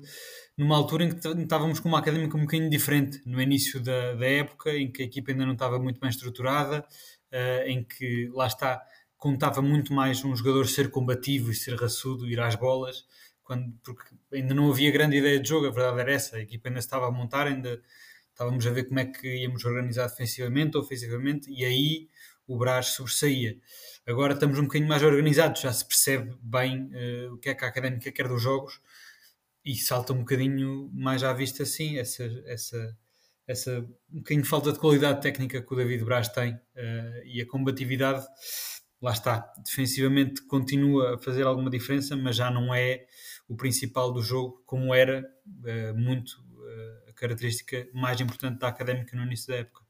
numa altura em que estávamos com uma académica um bocadinho diferente, no início da, da época, em que a equipa ainda não estava muito bem estruturada, em que, lá está, contava muito mais um jogador ser combativo e ser raçudo, ir às bolas, quando, porque ainda não havia grande ideia de jogo, a verdade era essa, a equipa ainda estava a montar, ainda estávamos a ver como é que íamos organizar defensivamente ou ofensivamente, e aí o Brás sobressaía. Agora estamos um bocadinho mais organizados, já se percebe bem uh, o que é que a académica quer dos jogos e salta um bocadinho mais à vista assim essa, essa, essa um bocadinho falta de qualidade técnica que o David Braz tem uh, e a combatividade lá está, defensivamente continua a fazer alguma diferença, mas já não é o principal do jogo, como era uh, muito uh, a característica mais importante da académica no início da época.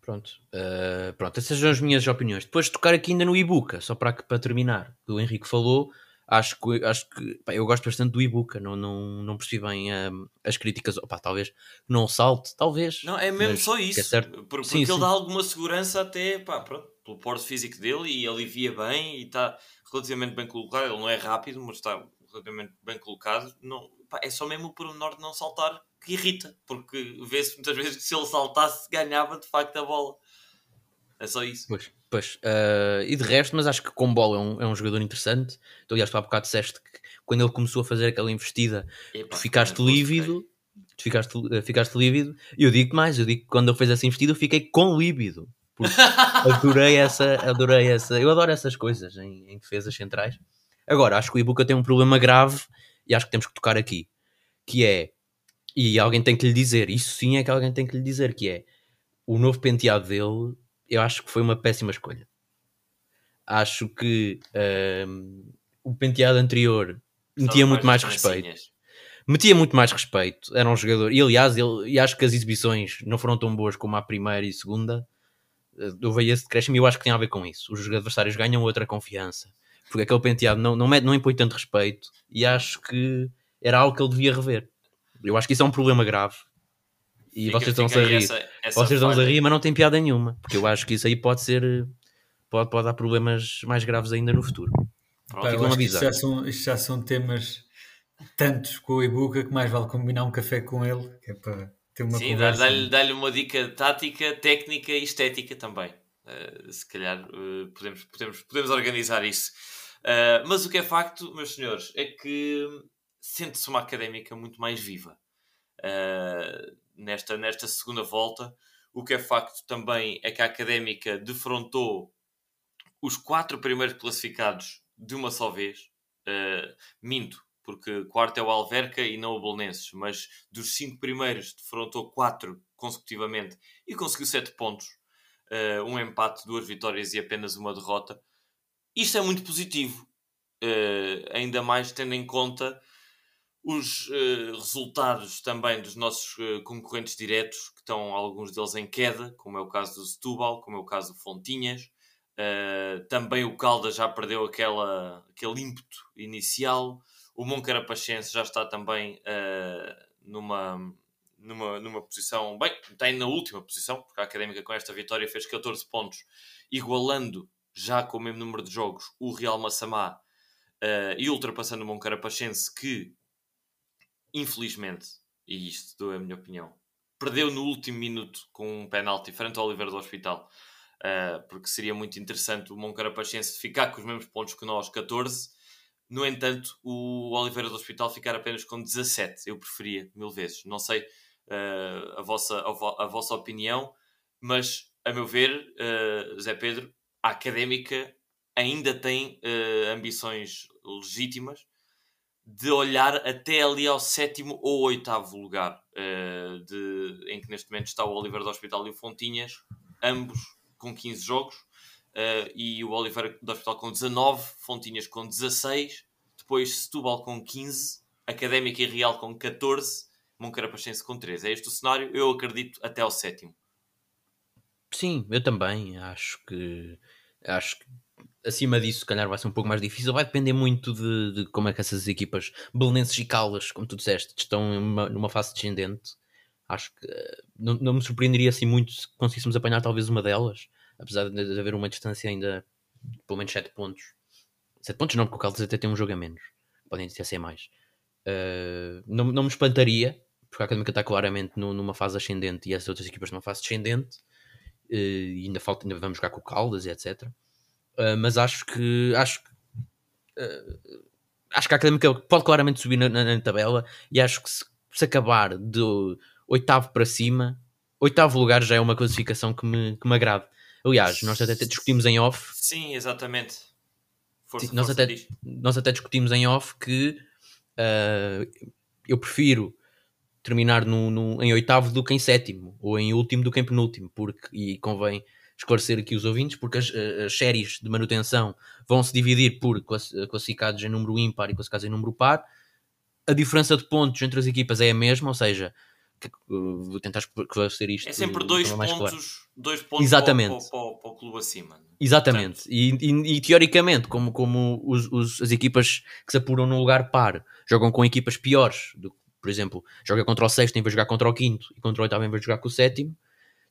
Pronto, uh, pronto, essas são as minhas opiniões. Depois de tocar aqui ainda no Ibuka, só para, para terminar, o Henrique falou, acho que, acho que pá, eu gosto bastante do Ibuka, não, não, não percebi bem um, as críticas, opa, talvez não salte, talvez. Não, é mesmo só isso, é porque sim, ele sim. dá alguma segurança até, pá, pronto, pelo porte físico dele e alivia bem e está relativamente bem colocado. Ele não é rápido, mas está relativamente bem colocado. Não, pá, é só mesmo o pormenor de não saltar que irrita, porque vê-se muitas vezes que se ele saltasse ganhava de facto a bola. É só isso. Pois, pois. Uh, e de resto, mas acho que com bola é um, é um jogador interessante. Tu, aliás, tu há bocado disseste que quando ele começou a fazer aquela investida, Epa, tu ficaste lívido. Tu ficaste, uh, ficaste lívido. E eu digo mais, eu digo que quando ele fez essa investida, eu fiquei com lívido. Adorei essa, adorei essa. Eu adoro essas coisas em, em defesas centrais. Agora, acho que o Ibuka tem um problema grave e acho que temos que tocar aqui, que é, e alguém tem que lhe dizer, isso sim é que alguém tem que lhe dizer, que é o novo penteado dele, eu acho que foi uma péssima escolha. Acho que um, o penteado anterior metia muito mais respeito. Metia muito mais respeito, era um jogador, e aliás, ele, e acho que as exibições não foram tão boas como a primeira e segunda, houve esse decréscimo e eu acho que tem a ver com isso. Os adversários ganham outra confiança. Porque aquele penteado não, não, não impõe tanto respeito e acho que era algo que ele devia rever. Eu acho que isso é um problema grave. E fica, vocês estão-se a rir. Essa, essa vocês estão-se a rir, mas não tem piada nenhuma. Porque eu acho que isso aí pode ser pode, pode dar problemas mais graves ainda no futuro. Pá, isto, já são, isto já são temas tantos com o Ibuka que mais vale combinar um café com ele, que é para ter uma Sim, dá-lhe dá uma dica tática, técnica e estética também. Uh, se calhar uh, podemos, podemos, podemos organizar isso. Uh, mas o que é facto, meus senhores, é que sente-se uma académica muito mais viva nesta, nesta segunda volta. O que é facto também é que a académica defrontou os quatro primeiros classificados de uma só vez. minto, porque quarto é o Alverca e não o Bolonenses, mas dos cinco primeiros defrontou quatro consecutivamente e conseguiu sete pontos, uh, um empate, duas vitórias e apenas uma derrota. Isto é muito positivo, uh, ainda mais tendo em conta os uh, resultados também dos nossos concorrentes diretos, que estão alguns deles em queda, como é o caso do Setúbal, como é o caso do Fontinhas. também o Caldas já perdeu aquela, aquele ímpeto inicial. O Moncarapachense já está também uh, numa, numa, numa posição, bem, tem na última posição, porque a Académica com esta vitória fez 14 pontos, igualando já com o mesmo número de jogos o Real Massamá uh, e ultrapassando o Moncarapachense, que infelizmente, e isto é a minha opinião, perdeu no último minuto com um penalti frente ao Oliveira do Hospital. Uh, porque seria muito interessante o Moncarapachense ficar com os mesmos pontos que nós, 14, no entanto, o Oliveira do Hospital ficar apenas com 17. Eu preferia, mil vezes. Não sei uh, a, vossa, a, vo a, vossa opinião, mas, a meu ver, uh, Zé Pedro, a académica ainda tem uh, ambições legítimas de olhar até ali ao sétimo ou oitavo lugar, de, em que neste momento está o Oliveira do Hospital e o Fontinhas, ambos com 15 jogos uh, e o Oliveira do Hospital com 19, Fontinhas com 16, depois Setúbal com 15, Académica e Real com 14, Moncarapachense com 13. É este o cenário, eu acredito, até ao sétimo. Sim, eu também acho que acho que acima disso, se calhar vai ser um pouco mais difícil. Vai depender muito de, de como é que essas equipas, belenenses e Caldas, como tu disseste, estão numa, numa fase descendente. Acho que uh, não, não, me surpreenderia assim muito se conseguíssemos apanhar talvez uma delas apesar de haver uma distância ainda pelo menos 7 pontos. 7 pontos não, porque o Caldas até tem um jogo a menos. Podem até ser mais. Uh, não, não me espantaria, porque a Académica está claramente no, numa fase ascendente e as outras equipas numa fase descendente. Uh, e ainda falta, ainda vamos jogar com o Caldas e etc. Uh, ah, mas acho que acho que acho que a Académica pode claramente subir na, na, na tabela e acho que se, se acabar do oitavo para cima, oitavo lugar já é uma classificação que me, que me agrada. Aliás, nós até discutimos em off. Sim, exatamente. Força, nós, força até, nós até discutimos em off que uh, eu prefiro terminar no, no, em oitavo do que em sétimo, ou em último do que em penúltimo, porque, e convém esclarecer aqui os ouvintes, porque as, as séries de manutenção vão se dividir por classificados em número ímpar e classificados em número par. A diferença de pontos entre as equipas é a mesma, ou seja, vou tentar esclarecer isto. É sempre dois pontos, claro. dois pontos Exatamente. Para, o clube acima. Exatamente. E, e, e, teoricamente, como, como os, os, as equipas que se apuram no lugar par jogam com equipas piores, do, por exemplo, joga contra o sexto em vez de jogar contra o quinto e contra o oitavo em vez de jogar com o sétimo,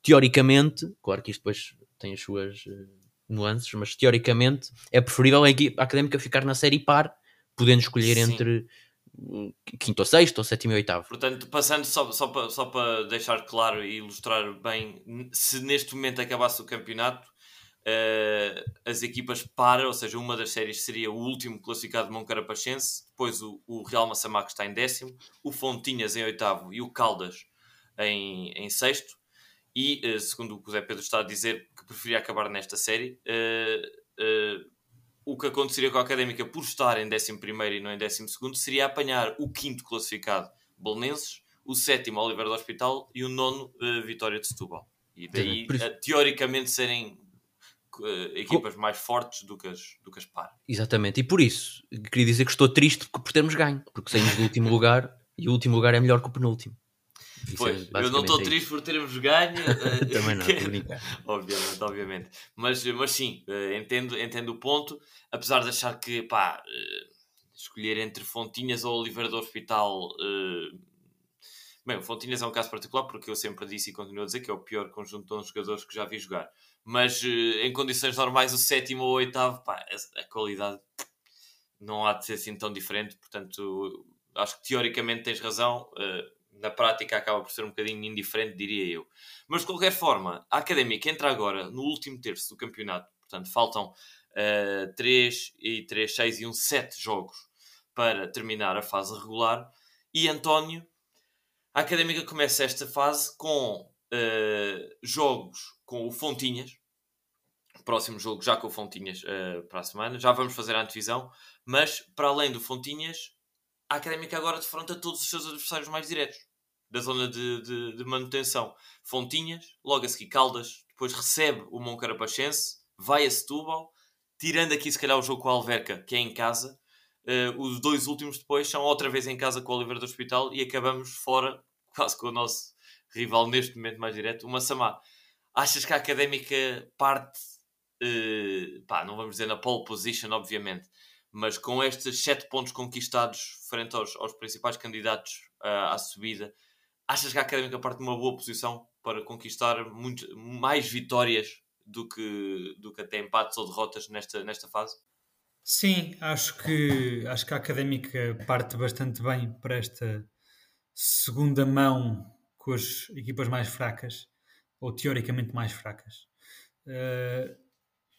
teoricamente, claro que isto depois tem as suas uh, nuances, mas teoricamente é preferível a, equipa, académica ficar na série par, podendo escolher Sim. entre quinto ou sexto, ou sétimo e oitavo. Portanto, passando só, só, para, só para deixar claro e ilustrar bem, se neste momento acabasse o campeonato, uh, as equipas para, ou seja, uma das séries seria o último classificado de Moncarapachense, depois o, o Real Massamá que está em décimo, o Fontinhas em oitavo e o Caldas em, em sexto. E, uh, segundo o Zé Pedro está a dizer, que preferia acabar nesta série, uh, o que aconteceria com a Académica por estar em 11 e não em 12 seria apanhar o quinto classificado Bolonenses, o sétimo Oliveira do Hospital e o nono uh, Vitória de Setúbal. E daí, uh, teoricamente, serem uh, equipas mais fortes do que, as, do que as par. Exatamente, e por isso queria dizer que estou triste por termos ganho, porque saímos do último lugar e o último lugar é melhor que o penúltimo. Pois, é eu não estou triste por termos ganho. *laughs* Eh, Também não, estou *laughs* obviamente, obviamente. Mas, mas sim, eh, entendo, entendo o ponto, apesar de achar que, pá, eh, escolher entre Fontinhas ou Oliveira do Hospital, Bem, o Fontinhas é um caso particular porque eu sempre disse e continuo a dizer que é o pior conjunto de 11 jogadores que já vi jogar. Mas em condições normais, o sétimo ou o oitavo, pá, a, a qualidade não há de ser assim tão diferente. Portanto, acho que teoricamente tens razão. Uh, na prática acaba por ser um bocadinho indiferente, diria eu. Mas de qualquer forma, a Académica entra agora no último terço do campeonato. Portanto, faltam uh, 3 e 3, 6 e 1, 7 jogos para terminar a fase regular. E António a Académica começa esta fase com uh, jogos com o Fontinhas. Próximo jogo já com o Fontinhas uh, para a semana. Já vamos fazer a antevisão. Mas, para além do Fontinhas, a Académica agora defronta todos os seus adversários mais diretos. Da zona de, de, de manutenção. Fontinhas, logo a seguir Caldas. Depois recebe o Moncarapachense. Vai a Setúbal. Tirando aqui, se calhar, o jogo com a Alverca, que é em casa. Uh, os dois últimos depois são outra vez em casa com o Oliveira do Hospital e acabamos fora *laughs* quase com o nosso rival neste momento mais direto, uma Samá. Achas que a académica parte, uh, pá, não vamos dizer na pole position, obviamente, mas com estes sete pontos conquistados frente aos, aos principais candidatos uh, à subida, achas que a académica parte de uma boa posição para conquistar muito, mais vitórias do que, do que até empates ou derrotas nesta, nesta fase? Sim, acho que, acho que a académica parte bastante bem para esta segunda mão com as equipas mais fracas, ou teoricamente mais fracas. Uh,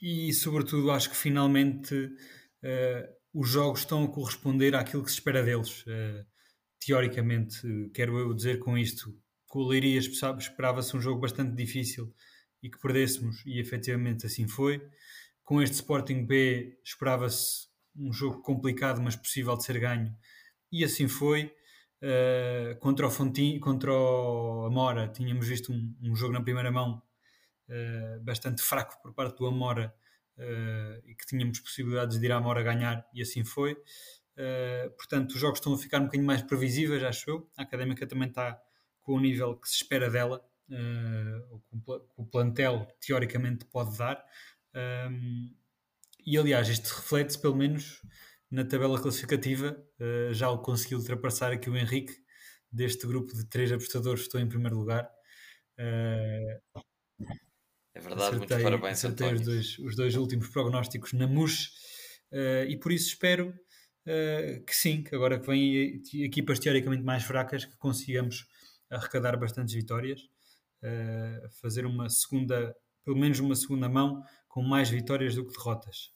e, sobretudo, acho que finalmente uh, os jogos estão a corresponder àquilo que se espera deles. Uh, teoricamente, quero eu dizer com isto, com o Leiria esperava-se um jogo bastante difícil e que perdêssemos, e efetivamente assim foi. Com este Sporting B esperava-se um jogo complicado, mas possível de ser ganho, e assim foi. Uh, contra o Fontinho, contra o Amora, tínhamos visto um, um jogo na primeira mão uh, bastante fraco por parte do Amora uh, e que tínhamos possibilidades de ir à Amora ganhar, e assim foi. Portanto, os jogos estão a ficar um bocadinho mais previsíveis, acho eu. A académica também está com o nível que se espera dela, uh, o, o plantel teoricamente pode dar. Um, e aliás, isto reflete-se pelo menos na tabela classificativa. Uh, já o conseguiu ultrapassar aqui o Henrique, deste grupo de três apostadores, estou em primeiro lugar. Uh, é verdade, acertei, muitos parabéns. Acertei os dois, os dois últimos prognósticos na MUS uh, e por isso espero que sim, que agora que vêm equipas teoricamente mais fracas, que consigamos arrecadar bastantes vitórias, fazer uma segunda, pelo menos uma segunda mão com mais vitórias do que derrotas,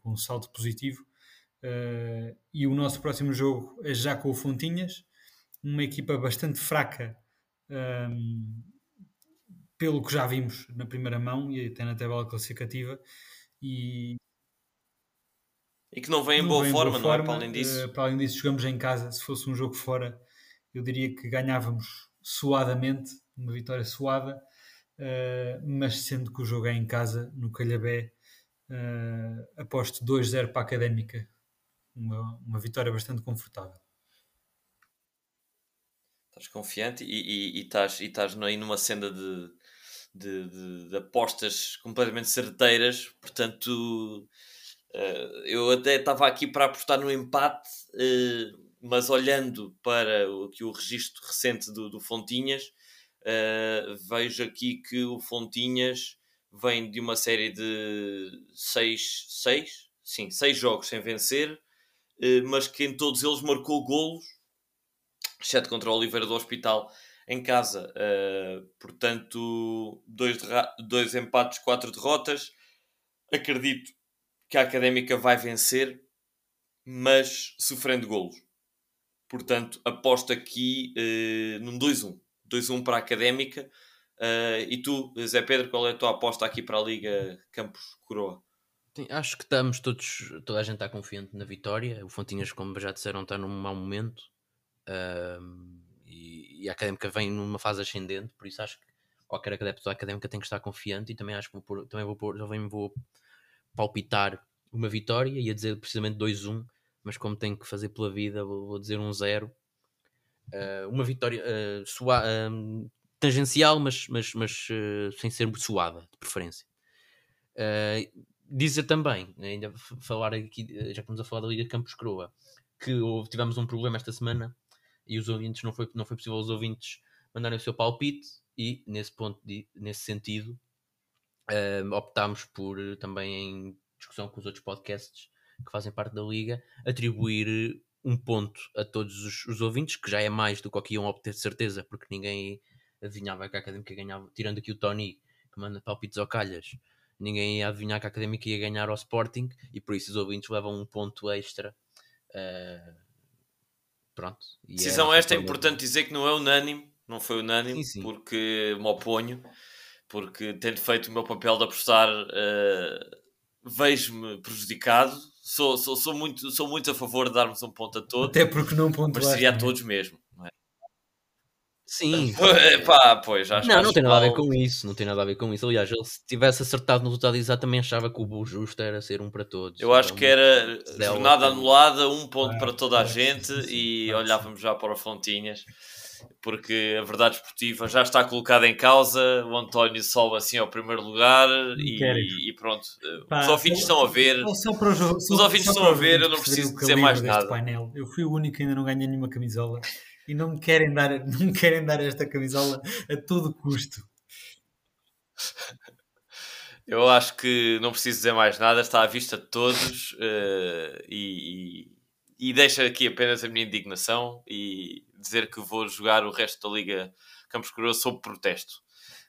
com um salto positivo Uh, e o nosso próximo jogo é já com o Fontinhas, uma equipa bastante fraca, um, ehm, pelo que já vimos na primeira mão e até na tabela classificativa. E, e que não vem em boa, vem forma, boa forma, não é? Para além disso. Uh, para além disso, jogamos em casa. Se fosse um jogo fora, eu diria que ganhávamos suadamente, uma vitória suada, uh, mas sendo que o jogo é em casa, no Calhabé, uh, aposto 2-0 para a Académica uma, uma vitória bastante confortável. Estás confiante e, e, e, estás, e estás aí numa senda de, de, de, de apostas completamente certeiras, portanto eu até estava aqui para apostar no empate, uh, mas olhando para o, que o registro recente do, do Fontinhas, uh, vejo aqui que o Fontinhas vem de uma série de seis, seis, sim, seis jogos sem vencer, eh, mas que em todos eles marcou golos, exceto contra o Oliveira do Hospital em casa. Portanto, dois, dois empates, quatro derrotas. Acredito que a Académica vai vencer, mas sofrendo golos. Portanto, aposto aqui uh, num 2-1. 2-1 para a Académica. Uh, e tu, Zé Pedro, qual é a tua aposta aqui para a Liga Campos Coroa? Acho que estamos todos, toda a gente está confiante na vitória. O Fontinhas, como já disseram, está num mau momento e, e, a académica vem numa fase ascendente, por isso acho que qualquer adepto da académica tem que estar confiante e também acho que vou pôr, também vou pôr, também vou palpitar uma vitória, ia dizer precisamente 2-1, mas como tenho que fazer pela vida, vou, vou dizer 1-0. Um uh, uma vitória uh, sua, uh, tangencial, mas, mas, mas sem ser suada, de preferência. Dizer também, ainda falar aqui, já estamos a falar da Liga Campos Croa, que houve, tivemos um problema esta semana e os ouvintes não foi, não foi possível os ouvintes mandarem o seu palpite e nesse ponto, nesse sentido, uh, optámos por também em discussão com os outros podcasts que fazem parte da liga, atribuir um ponto a todos os, os ouvintes, que já é mais do que o que iam obter de certeza, porque ninguém adivinhava que a Académica ganhava, tirando aqui o Tony, que manda palpites ao calhas, ninguém ia adivinhar que a Académica ia ganhar ao Sporting, e por isso os ouvintes levam um ponto extra. Uh, pronto. Decisão é esta é importante dizer que não é unânime, não foi unânime, sim, sim. porque me oponho, porque tendo feito o meu papel de apostar, uh, vejo-me prejudicado. Sou, sou, sou, muito, sou muito a favor de darmos um ponto a todos. Até porque não pontuaste. Mas seria a todos mesmo. Sim. *laughs* Pá, pois, acho não, não tem nada a ver com isso. Não tem nada a ver com isso. Aliás, ele se tivesse acertado no resultado exato, também achava que o bom justo era ser um para todos. Eu acho então, que era jornada anulada, um ponto ah, para toda a gente e olhávamos já para o Fontinhas. Porque a verdade esportiva já está colocada em causa. O António sobe assim ao primeiro lugar e, e, pronto. Pá, os ouvintes estão a ver. Só para os, os ouvintes estão a ver, eu não preciso dizer mais nada. Painel. Eu fui o único que ainda não ganhei nenhuma camisola e não me querem dar, *laughs* não me querem dar esta camisola a todo custo. Eu acho que não preciso dizer mais nada, está à vista de todos uh, e, e, e deixo aqui apenas a minha indignação e dizer que vou jogar o resto da Liga Campos Coroa sob protesto.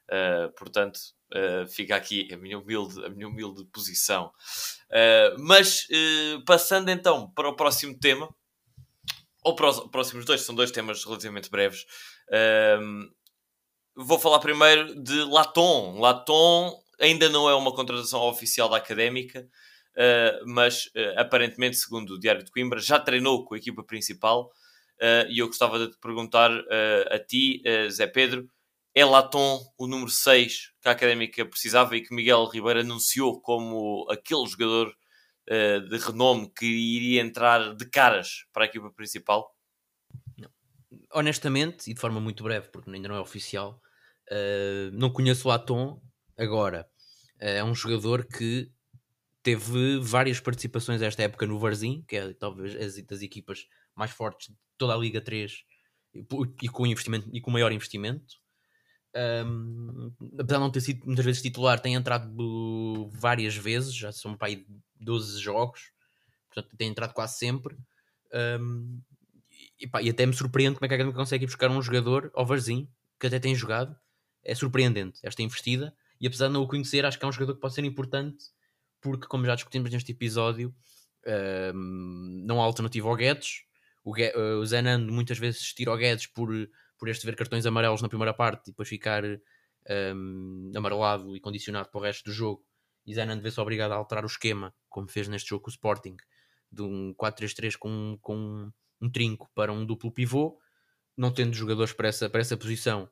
Uh, portanto, uh, fica aqui a minha humilde, a minha humilde posição. mas passando então para o próximo tema, ou para os próximos dois, são dois temas relativamente breves. Vou falar primeiro de Laton. Laton ainda não é uma contratação oficial da Académica, uh, mas uh, aparentemente, segundo o Diário de Coimbra, já treinou com a equipa principal. Uh, e eu gostava de te perguntar a ti, Zé Pedro, é Laton o número 6 que a Académica precisava e que Miguel Ribeiro anunciou como aquele jogador de renome que iria entrar de caras para a equipa principal? Honestamente, e de forma muito breve, porque ainda não é oficial, uh, não conheço o Atom agora. Uh, é um jogador que teve várias participações esta época no Varzim, que é talvez as das equipas mais fortes de toda a Liga 3 e com, investimento, e com maior investimento. Um, apesar de não ter sido muitas vezes titular, tem entrado várias vezes, já são para aí 12 jogos, portanto tem entrado quase sempre. Um, e, pá, e, até me surpreende como é que a Académica consegue buscar um jogador ao Varzim, que até tem jogado. É surpreendente esta investida. E apesar de não o conhecer, acho que é um jogador que pode ser importante, porque, como já discutimos neste episódio, um, não há alternativa ao Guedes. O, Guedes, o Zenando muitas vezes tira o Guedes por, por este ver cartões amarelos na primeira parte e depois ficar um, amarelado e condicionado para o resto do jogo e Zanan vê-se obrigado a alterar o esquema, como fez neste jogo com o Sporting, de um 4-3-3 com, com um trinco para um duplo pivô, não tendo jogadores para essa, para essa posição.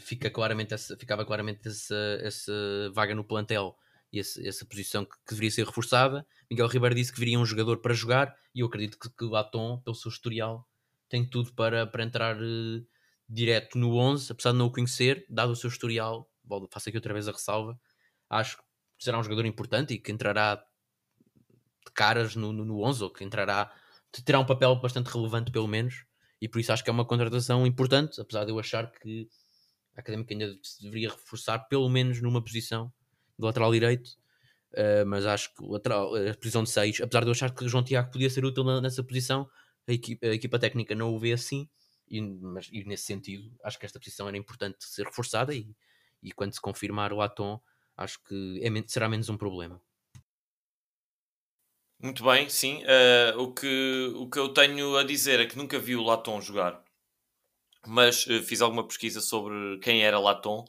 Fica claramente essa, ficava claramente essa, essa vaga no plantel e essa, essa posição que, que, deveria ser reforçada. Miguel Ribeiro disse que viria um jogador para jogar e eu acredito que, que Latom, pelo seu historial, tem tudo para, para entrar uh, direto no 11, apesar de não o conhecer, dado o seu historial, faço aqui outra vez a ressalva, acho que será um jogador importante e que entrará de caras no, no, no 11, ou que entrará, terá um papel bastante relevante pelo menos, e por isso acho que é uma contratação importante, apesar de eu achar que a Académica ainda se deveria reforçar pelo menos numa posição do lateral direito, uh, mas acho que lateral, a posição de 6, apesar de eu achar que João Tiago podia ser útil nessa posição, a equipa, a equipa técnica não o vê assim, e, mas, e nesse sentido acho que esta posição era importante ser reforçada e, e quando se confirmar o Atom, acho que é, será menos um problema. Muito bem, sim. Uh, o, que, o que eu tenho a dizer é que nunca vi o Laton jogar, mas uh, fiz alguma pesquisa sobre quem era Laton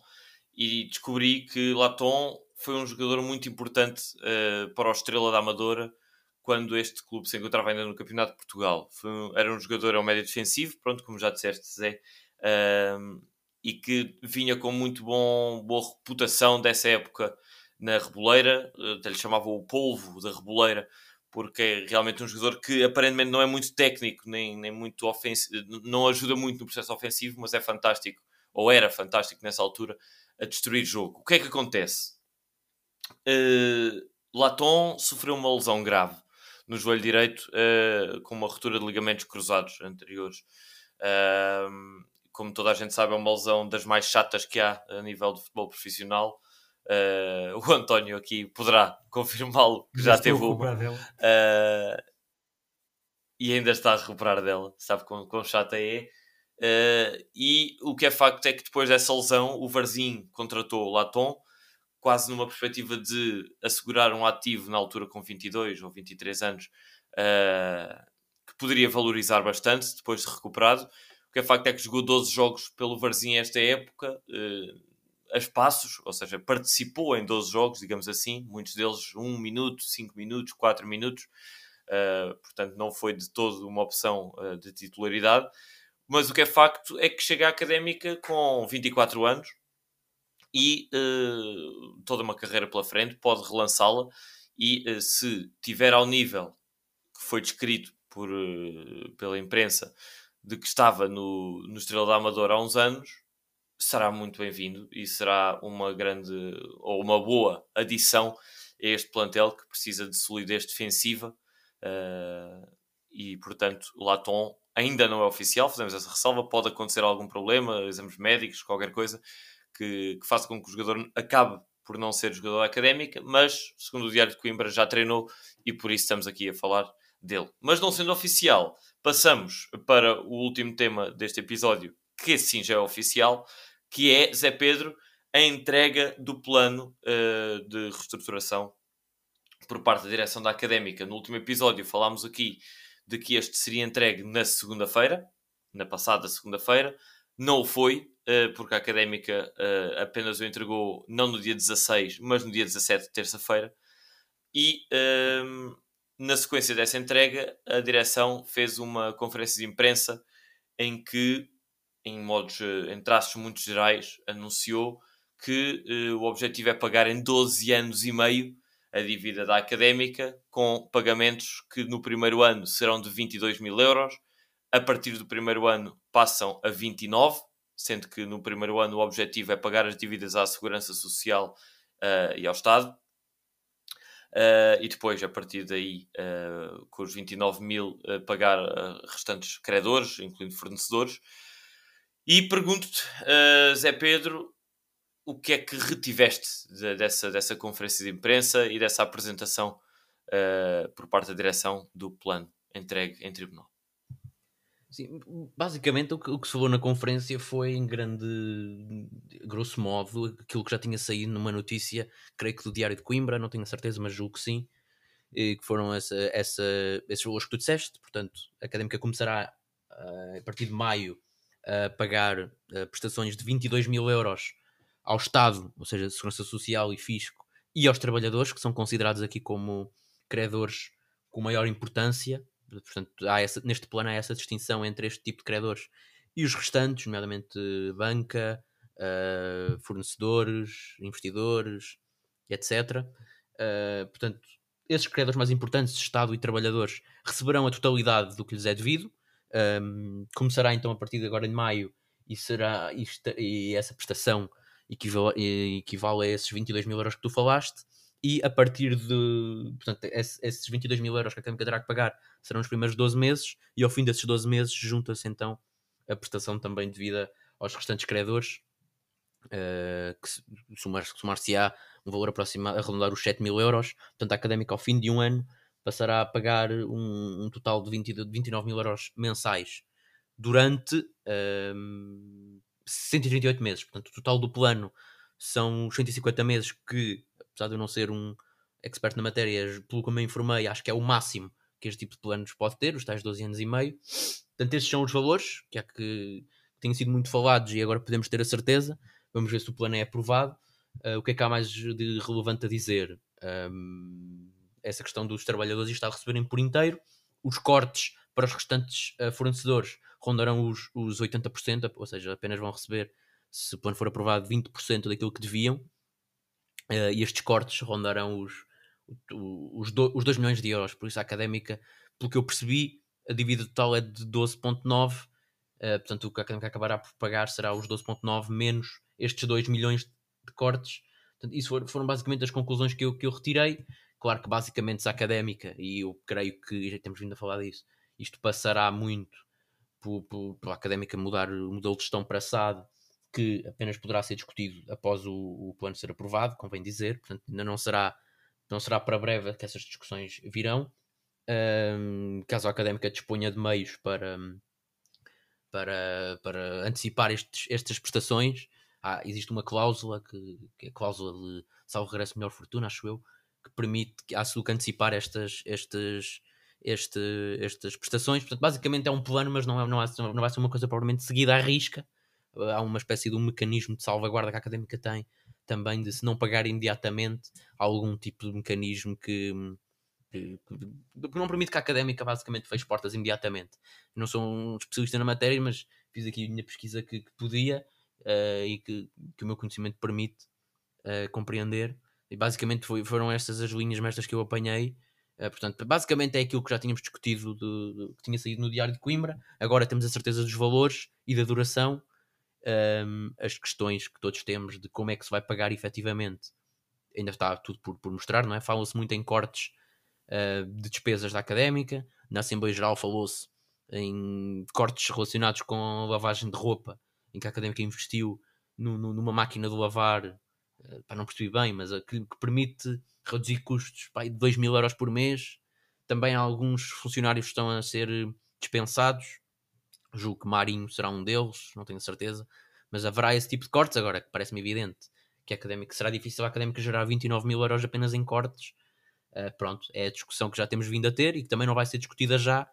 e descobri que Laton foi um jogador muito importante uh, para o Estrela da Amadora quando este clube se encontrava ainda no Campeonato de Portugal. Era um jogador ao médio defensivo, pronto, como já disseste, Zé, e que vinha com muito bom, boa reputação dessa época na Reboleira, até lhe chamavam o polvo da Reboleira, porque é realmente um jogador que aparentemente não é muito técnico, nem, nem muito ofensivo, não ajuda muito no processo ofensivo, mas é fantástico, ou era fantástico nessa altura, a destruir jogo. O que é que acontece? Uh, Laton sofreu uma lesão grave no joelho direito uh, com uma ruptura de ligamentos cruzados anteriores. Uh, como toda a gente sabe, é uma lesão das mais chatas que há a nível de futebol profissional. Uh, o António aqui poderá confirmá-lo que já, já teve uma. Uh, e ainda está a recuperar dela, sabe quão, quão chata é. Uh, e o que é facto é que depois dessa lesão, o Varzim contratou o Laton, quase numa perspectiva de assegurar um ativo na altura com 22 ou 23 anos, que poderia valorizar bastante depois de recuperado. O que é facto é que jogou 12 jogos pelo Varzim esta época, a espaços, ou seja, participou em 12 jogos, digamos assim, muitos deles 1 minuto, 5 minutos, 4 minutos, uh, portanto não foi de todo uma opção de titularidade. Mas o que é facto é que chega à académica com 24 anos, e uh, toda uma carreira pela frente, pode relançá-la e uh, se tiver ao nível que foi descrito por, uh, pela imprensa de que estava no, no Estrela da Amadora há uns anos, será muito bem-vindo e será uma grande ou uma boa adição a este plantel que precisa de solidez defensiva e portanto o Laton ainda não é oficial, fazemos essa ressalva, pode acontecer algum problema, exames médicos, qualquer coisa, que, que faça com que o jogador acabe por não ser jogador académica, mas, segundo o Diário de Coimbra, já treinou e por isso estamos aqui a falar dele. Mas não sendo oficial, passamos para o último tema deste episódio, que sim já é oficial, que é Zé Pedro, a entrega do plano uh, de reestruturação por parte da direção da académica. No último episódio falámos aqui de que este seria entregue na segunda-feira, na passada segunda-feira. Não o foi, eh, porque a académica eh, apenas o entregou não no dia 16, mas no dia 17, terça-feira. E ehm, na sequência dessa entrega, a direção fez uma conferência de imprensa em que, em modos, eh, em traços muito gerais, anunciou que o objetivo é pagar em 12 anos e meio a dívida da académica, com pagamentos que no primeiro ano serão de 22 mil euros, a partir do primeiro ano passam a 29, sendo que no primeiro ano o objetivo é pagar as dívidas à Segurança Social uh, e ao Estado. Uh, e depois, a partir daí, uh, com os 29 mil, pagar restantes credores, incluindo fornecedores. E pergunto-te, Zé Pedro, o que é que retiveste de, dessa, dessa conferência de imprensa e dessa apresentação por parte da direção do plano entregue em tribunal? Sim, basicamente o que, o que, se falou na conferência foi em grande, grosso modo, aquilo que já tinha saído numa notícia, creio que do Diário de Coimbra, não tenho a certeza, mas julgo que sim, que foram essa, essa, esses valores que tu disseste, portanto, a Académica começará a partir de maio a pagar prestações de 22 mil euros ao Estado, ou seja, Segurança Social e Fisco, e aos trabalhadores, que são considerados aqui como credores com maior importância, Portanto, há essa, neste plano há essa distinção entre este tipo de credores e os restantes, nomeadamente banca, uh, fornecedores, investidores, etc. Uh, eh, portanto, esses credores mais importantes, Estado e trabalhadores, receberão a totalidade do que lhes é devido. Um, começará então a partir de agora em maio e, será, isto, e essa prestação equivale, equivale a esses 22 mil euros que tu falaste. E a partir de portanto, esses 22 mil euros que a Académica terá que pagar serão os primeiros 12 meses e ao fim desses 12 meses junta-se então a prestação também devida aos restantes credores uh, que somar-se-á um valor aproximado arredondar os 7 mil euros portanto a Académica ao fim de um ano passará a pagar um, um total de, 20, de 29 mil euros mensais durante uh, 138 meses portanto o total do plano são os 150 meses que apesar de eu não ser um expert na matéria, pelo que me informei, acho que é o máximo que este tipo de planos pode ter, os tais 12 anos e meio. Portanto, esses são os valores, que é que têm sido muito falados e agora podemos ter a certeza. Vamos ver se o plano é aprovado. Uh, o que é que há mais de relevante a dizer? Um, essa questão dos trabalhadores está a receberem por inteiro. Os cortes para os restantes uh, fornecedores rondarão os, os 80%, ou seja, apenas vão receber, se o plano for aprovado, 20% daquilo que deviam. Uh, e estes cortes rondarão os, os, do, os 2 milhões de euros. Por isso, a académica, pelo que eu percebi, a dívida total é de 12,9. Uh, eh, portanto, o que a académica acabará por pagar será os 12,9 menos estes 2 milhões de cortes. Portanto, isso foram, basicamente as conclusões que eu, que eu retirei. Claro que basicamente se académica, e eu creio que já temos vindo a falar disso, isto passará muito pela académica mudar o modelo de gestão para SAD, que apenas poderá ser discutido após o, o plano ser aprovado, convém dizer, portanto ainda não será, não será para breve que essas discussões virão. Um, caso a académica disponha de meios para, para, para antecipar estes, estas prestações, há, existe uma cláusula, que, que é a cláusula de salvo regresso melhor fortuna, acho eu, que permite que a SUC antecipar estas, estas, este, estas prestações. Portanto, basicamente é um plano, mas não, é, não, é, não vai ser uma coisa provavelmente seguida à risca. Há uma espécie de um mecanismo de salvaguarda que a académica tem também de se não pagar imediatamente algum tipo de mecanismo que, que, que não permite que a académica basicamente feche portas imediatamente. Não sou um especialista na matéria, mas fiz aqui a minha pesquisa que, que podia uh, e que, que o meu conhecimento permite uh, compreender. E basicamente foi, foram estas as linhas mestras que eu apanhei. Uh, portanto, basicamente é aquilo que já tínhamos discutido, de, de, que tinha saído no Diário de Coimbra. Agora temos a certeza dos valores e da duração. Um, as questões que todos temos de como é que se vai pagar efetivamente ainda está tudo por, por mostrar, não é? Fala-se muito em cortes uh, de despesas da académica, na Assembleia Geral falou-se em cortes relacionados com a lavagem de roupa em que a académica investiu no, no, numa máquina de lavar, pá, não percebi bem, mas que, que, permite reduzir custos pá, de 2 mil euros por mês. Também alguns funcionários estão a ser dispensados. Julgo que Marinho será um deles, não tenho certeza. Mas haverá esse tipo de cortes agora, que parece-me evidente que a académica será difícil a académica gerar 29 mil euros apenas em cortes. Uh, pronto, é a discussão que já temos vindo a ter e que também não vai ser discutida já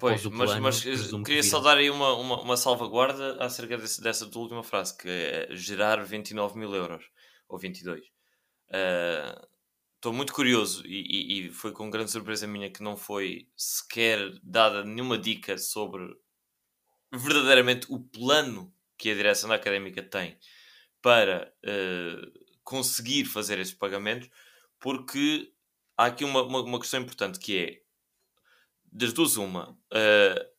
Pois, mas, mas queria só dar aí uma, uma, uma salvaguarda acerca desse, dessa última frase, que é gerar 29 mil euros, ou 22. Estou uh, muito curioso e, e, e, foi com grande surpresa minha que não foi sequer dada nenhuma dica sobre verdadeiramente o plano que a direção da académica tem para uh, conseguir fazer esses pagamentos, porque há aqui uma, uma, uma questão importante que é das duas, uma. Uh,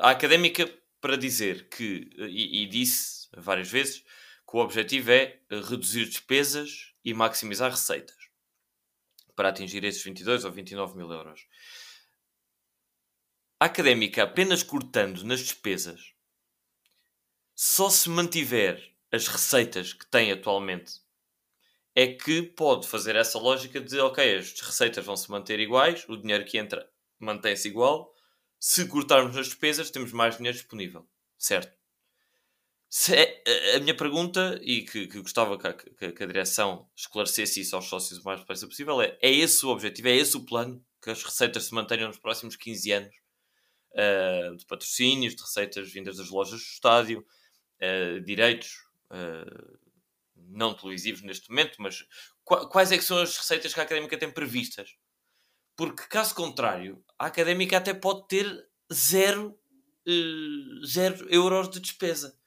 a académica, para dizer que, e, e, disse várias vezes, que o objetivo é reduzir despesas e maximizar receitas para atingir esses 22 ou 29 mil euros. A académica, apenas cortando nas despesas, só se mantiver as receitas que tem atualmente é que pode fazer essa lógica de ok, as receitas vão se manter iguais, o dinheiro que entra mantém-se igual. Se cortarmos as despesas, temos mais dinheiro disponível, certo? É, a minha pergunta, e que, que gostava que a, que, a, direção esclarecesse isso aos sócios o mais depressa possível, é: é esse o objetivo, é esse o plano que as receitas se mantenham nos próximos 15 anos uh, de patrocínios, de receitas vindas das lojas do estádio, uh, direitos. Uh, não televisivos neste momento, mas quais é que são as receitas que a Académica tem previstas? Porque, caso contrário, a Académica até pode ter zero, zero euros de despesa.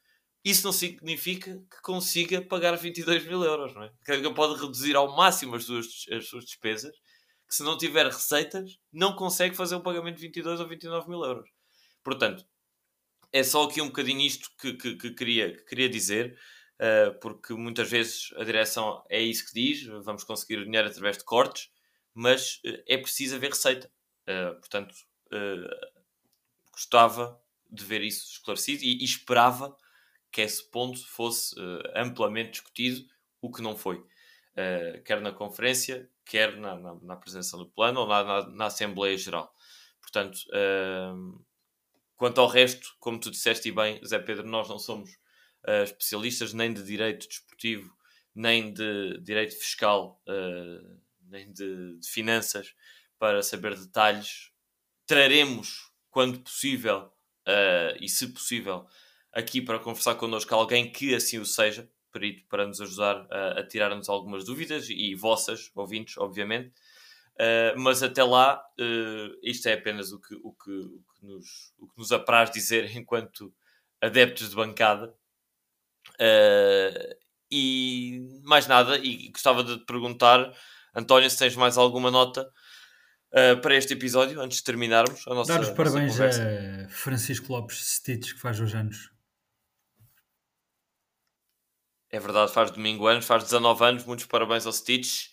Isso não significa que consiga pagar 22 mil euros, não é? Académica pode reduzir ao máximo as suas, as suas despesas, que se não tiver receitas, não consegue fazer um pagamento de 22 ou 29 mil euros. Portanto, é só aqui um bocadinho isto que, que, que queria, que queria dizer. Uh, porque muitas vezes a direção é isso que diz, vamos conseguir dinheiro através de cortes, mas uh, é preciso haver receita. Uh, portanto, gostava de ver isso esclarecido e, e esperava que esse ponto fosse amplamente discutido, o que não foi. quer na conferência, quer na, na, na, apresentação do plano ou na, na, na Assembleia Geral. Portanto, quanto ao resto, como tu disseste e bem, Zé Pedro, nós não somos uh, especialistas nem de direito desportivo, nem de direito fiscal, uh, nem de, de, finanças, para saber detalhes. Traremos, quando possível, uh, e se possível, aqui para conversar connosco alguém que assim o seja, perito, para nos ajudar a, a tirar-nos algumas dúvidas, e vossas, ouvintes, obviamente. Uh, mas até lá, uh, isto é apenas o que, o, que, o, que nos, o que nos apraz dizer *laughs* enquanto adeptos de bancada. Uh, e mais nada, e gostava de te perguntar, António, se tens mais alguma nota uh, para este episódio, antes de terminarmos a nossa Dar os parabéns a Francisco Lopes Stitch, que faz hoje anos. É verdade, faz domingo anos, faz 19 anos, muitos parabéns ao Stitch.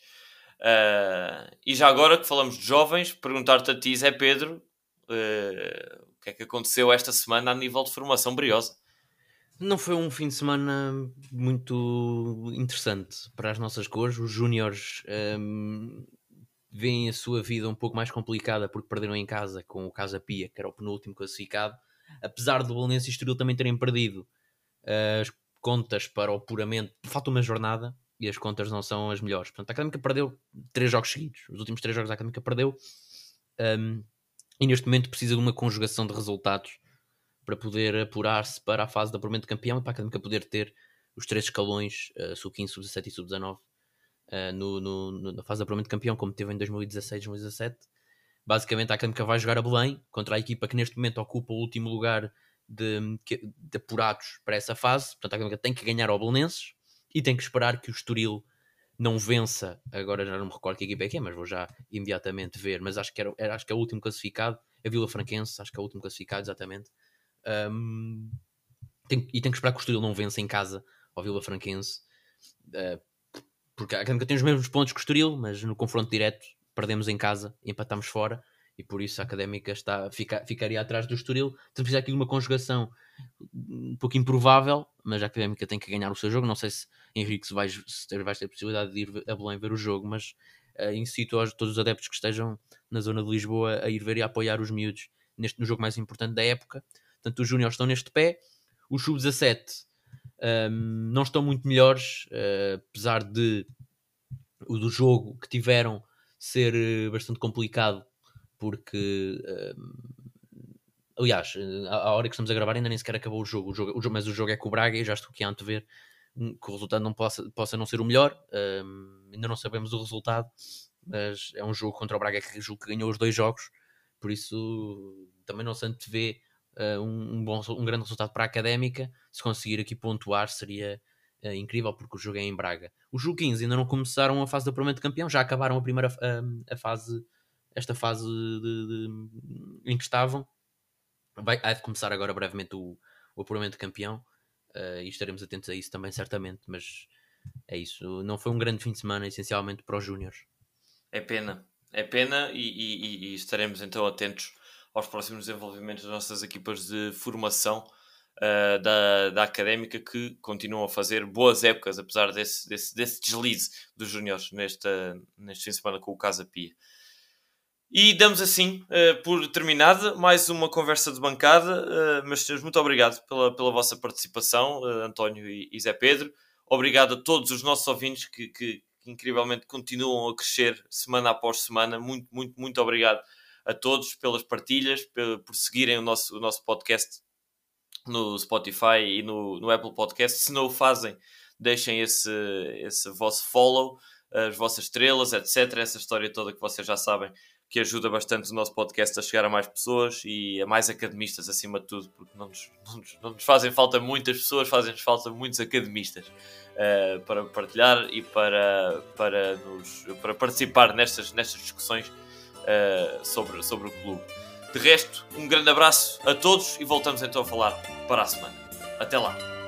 Uh, e já agora que falamos de jovens, perguntar-te a ti, Zé Pedro, uh, o que é que aconteceu esta semana a nível de formação briosa? Não foi um fim de semana muito interessante para as nossas cores. Os júniores um, veem a sua vida um pouco mais complicada porque perderam em casa com o Casa Pia, que era o penúltimo classificado. Apesar do Bolonense e Estoril também terem perdido as contas para o apuramento, falta uma jornada e as contas não são as melhores. Portanto, a Académica perdeu três jogos seguidos. Os últimos três jogos a Académica perdeu. Um, e neste momento precisa de uma conjugação de resultados para poder apurar-se para a fase de apuramento de campeão e para a Académica poder ter os três escalões, uh, sub-15, sub-17 e sub-19, uh, no, no, na fase de apuramento de campeão, como teve em 2016 2017. Basicamente, a Académica vai jogar a Belém contra a equipa que neste momento ocupa o último lugar de, de apurados para essa fase. Portanto, a Académica tem que ganhar ao Belenenses e tem que esperar que o Estoril não vença. Agora já não me recordo que equipa é que é, mas vou já imediatamente ver. Mas acho que, era, era acho que é o último classificado. A Vila Franquense, acho que é o último classificado, exatamente. Um, tem, e tem que esperar que o Estoril não vença em casa ao Vila Franquense. Uh, porque a Académica tem os mesmos pontos que o Estoril, mas no confronto direto perdemos em casa empatamos fora e por isso a Académica está, fica, ficaria atrás do Estoril. Então precisa aqui uma conjugação um pouco improvável, mas a Académica tem que ganhar o seu jogo. Não sei se Henrique se vais, se vais ter possibilidade de ir a Belém ver o jogo, mas uh, incito todos os adeptos que estejam na zona de Lisboa a ir ver e a apoiar os miúdos neste, no jogo mais importante da época. Portanto, os júniores estão neste pé, os sub-17 um, não estão muito melhores, uh, apesar de o do jogo que tiveram ser uh, bastante complicado porque uh, aliás, à hora que estamos a gravar ainda nem sequer acabou o jogo, o jogo, o jogo mas o jogo é com o Braga e já estou aqui a antever que o resultado não possa, possa não ser o melhor, uh, ainda não sabemos o resultado, mas é um jogo contra o Braga que julgo que ganhou os dois jogos, por isso também não se antevê uh, um, bom, um grande resultado para a Académica, se conseguir aqui pontuar seria uh, incrível, porque o jogo é em Braga. Os jogo 15 ainda não começaram a fase do apuramento de campeão, já acabaram a primeira a fase esta fase de, de, em que estavam. Vai, há de começar agora brevemente o, o apuramento de campeão uh, e estaremos atentos a isso também, certamente. Mas é isso. Não foi um grande fim de semana, essencialmente para os Júniores. É pena, é pena e, e, e, estaremos então atentos aos próximos desenvolvimentos das nossas equipas de formação uh, da, da académica que continuam a fazer boas épocas, apesar desse, desse, desse deslize dos Júniores neste, neste fim de semana com o Casa Pia. E damos assim uh, por terminada mais uma conversa de bancada. Uh, meus senhores, muito obrigado pela, pela vossa participação, uh, António e, e, Zé Pedro. Obrigado a todos os nossos ouvintes que, que, que, incrivelmente continuam a crescer semana após semana. Muito, muito, muito obrigado a todos pelas partilhas, por, por seguirem o nosso, o nosso podcast no Spotify e no, no Apple Podcast. Se não o fazem, deixem esse, esse vosso follow, as vossas estrelas, etc. Essa história toda que vocês já sabem que ajuda bastante o nosso podcast a chegar a mais pessoas e a mais academistas acima de tudo, porque não nos, não nos, não nos fazem falta muitas pessoas, fazem-nos falta muitos academistas uh, para partilhar e para, para, nos, para participar nestas, nestas discussões uh, sobre, sobre o clube. De resto, um grande abraço a todos e voltamos então a falar para a semana. Até lá!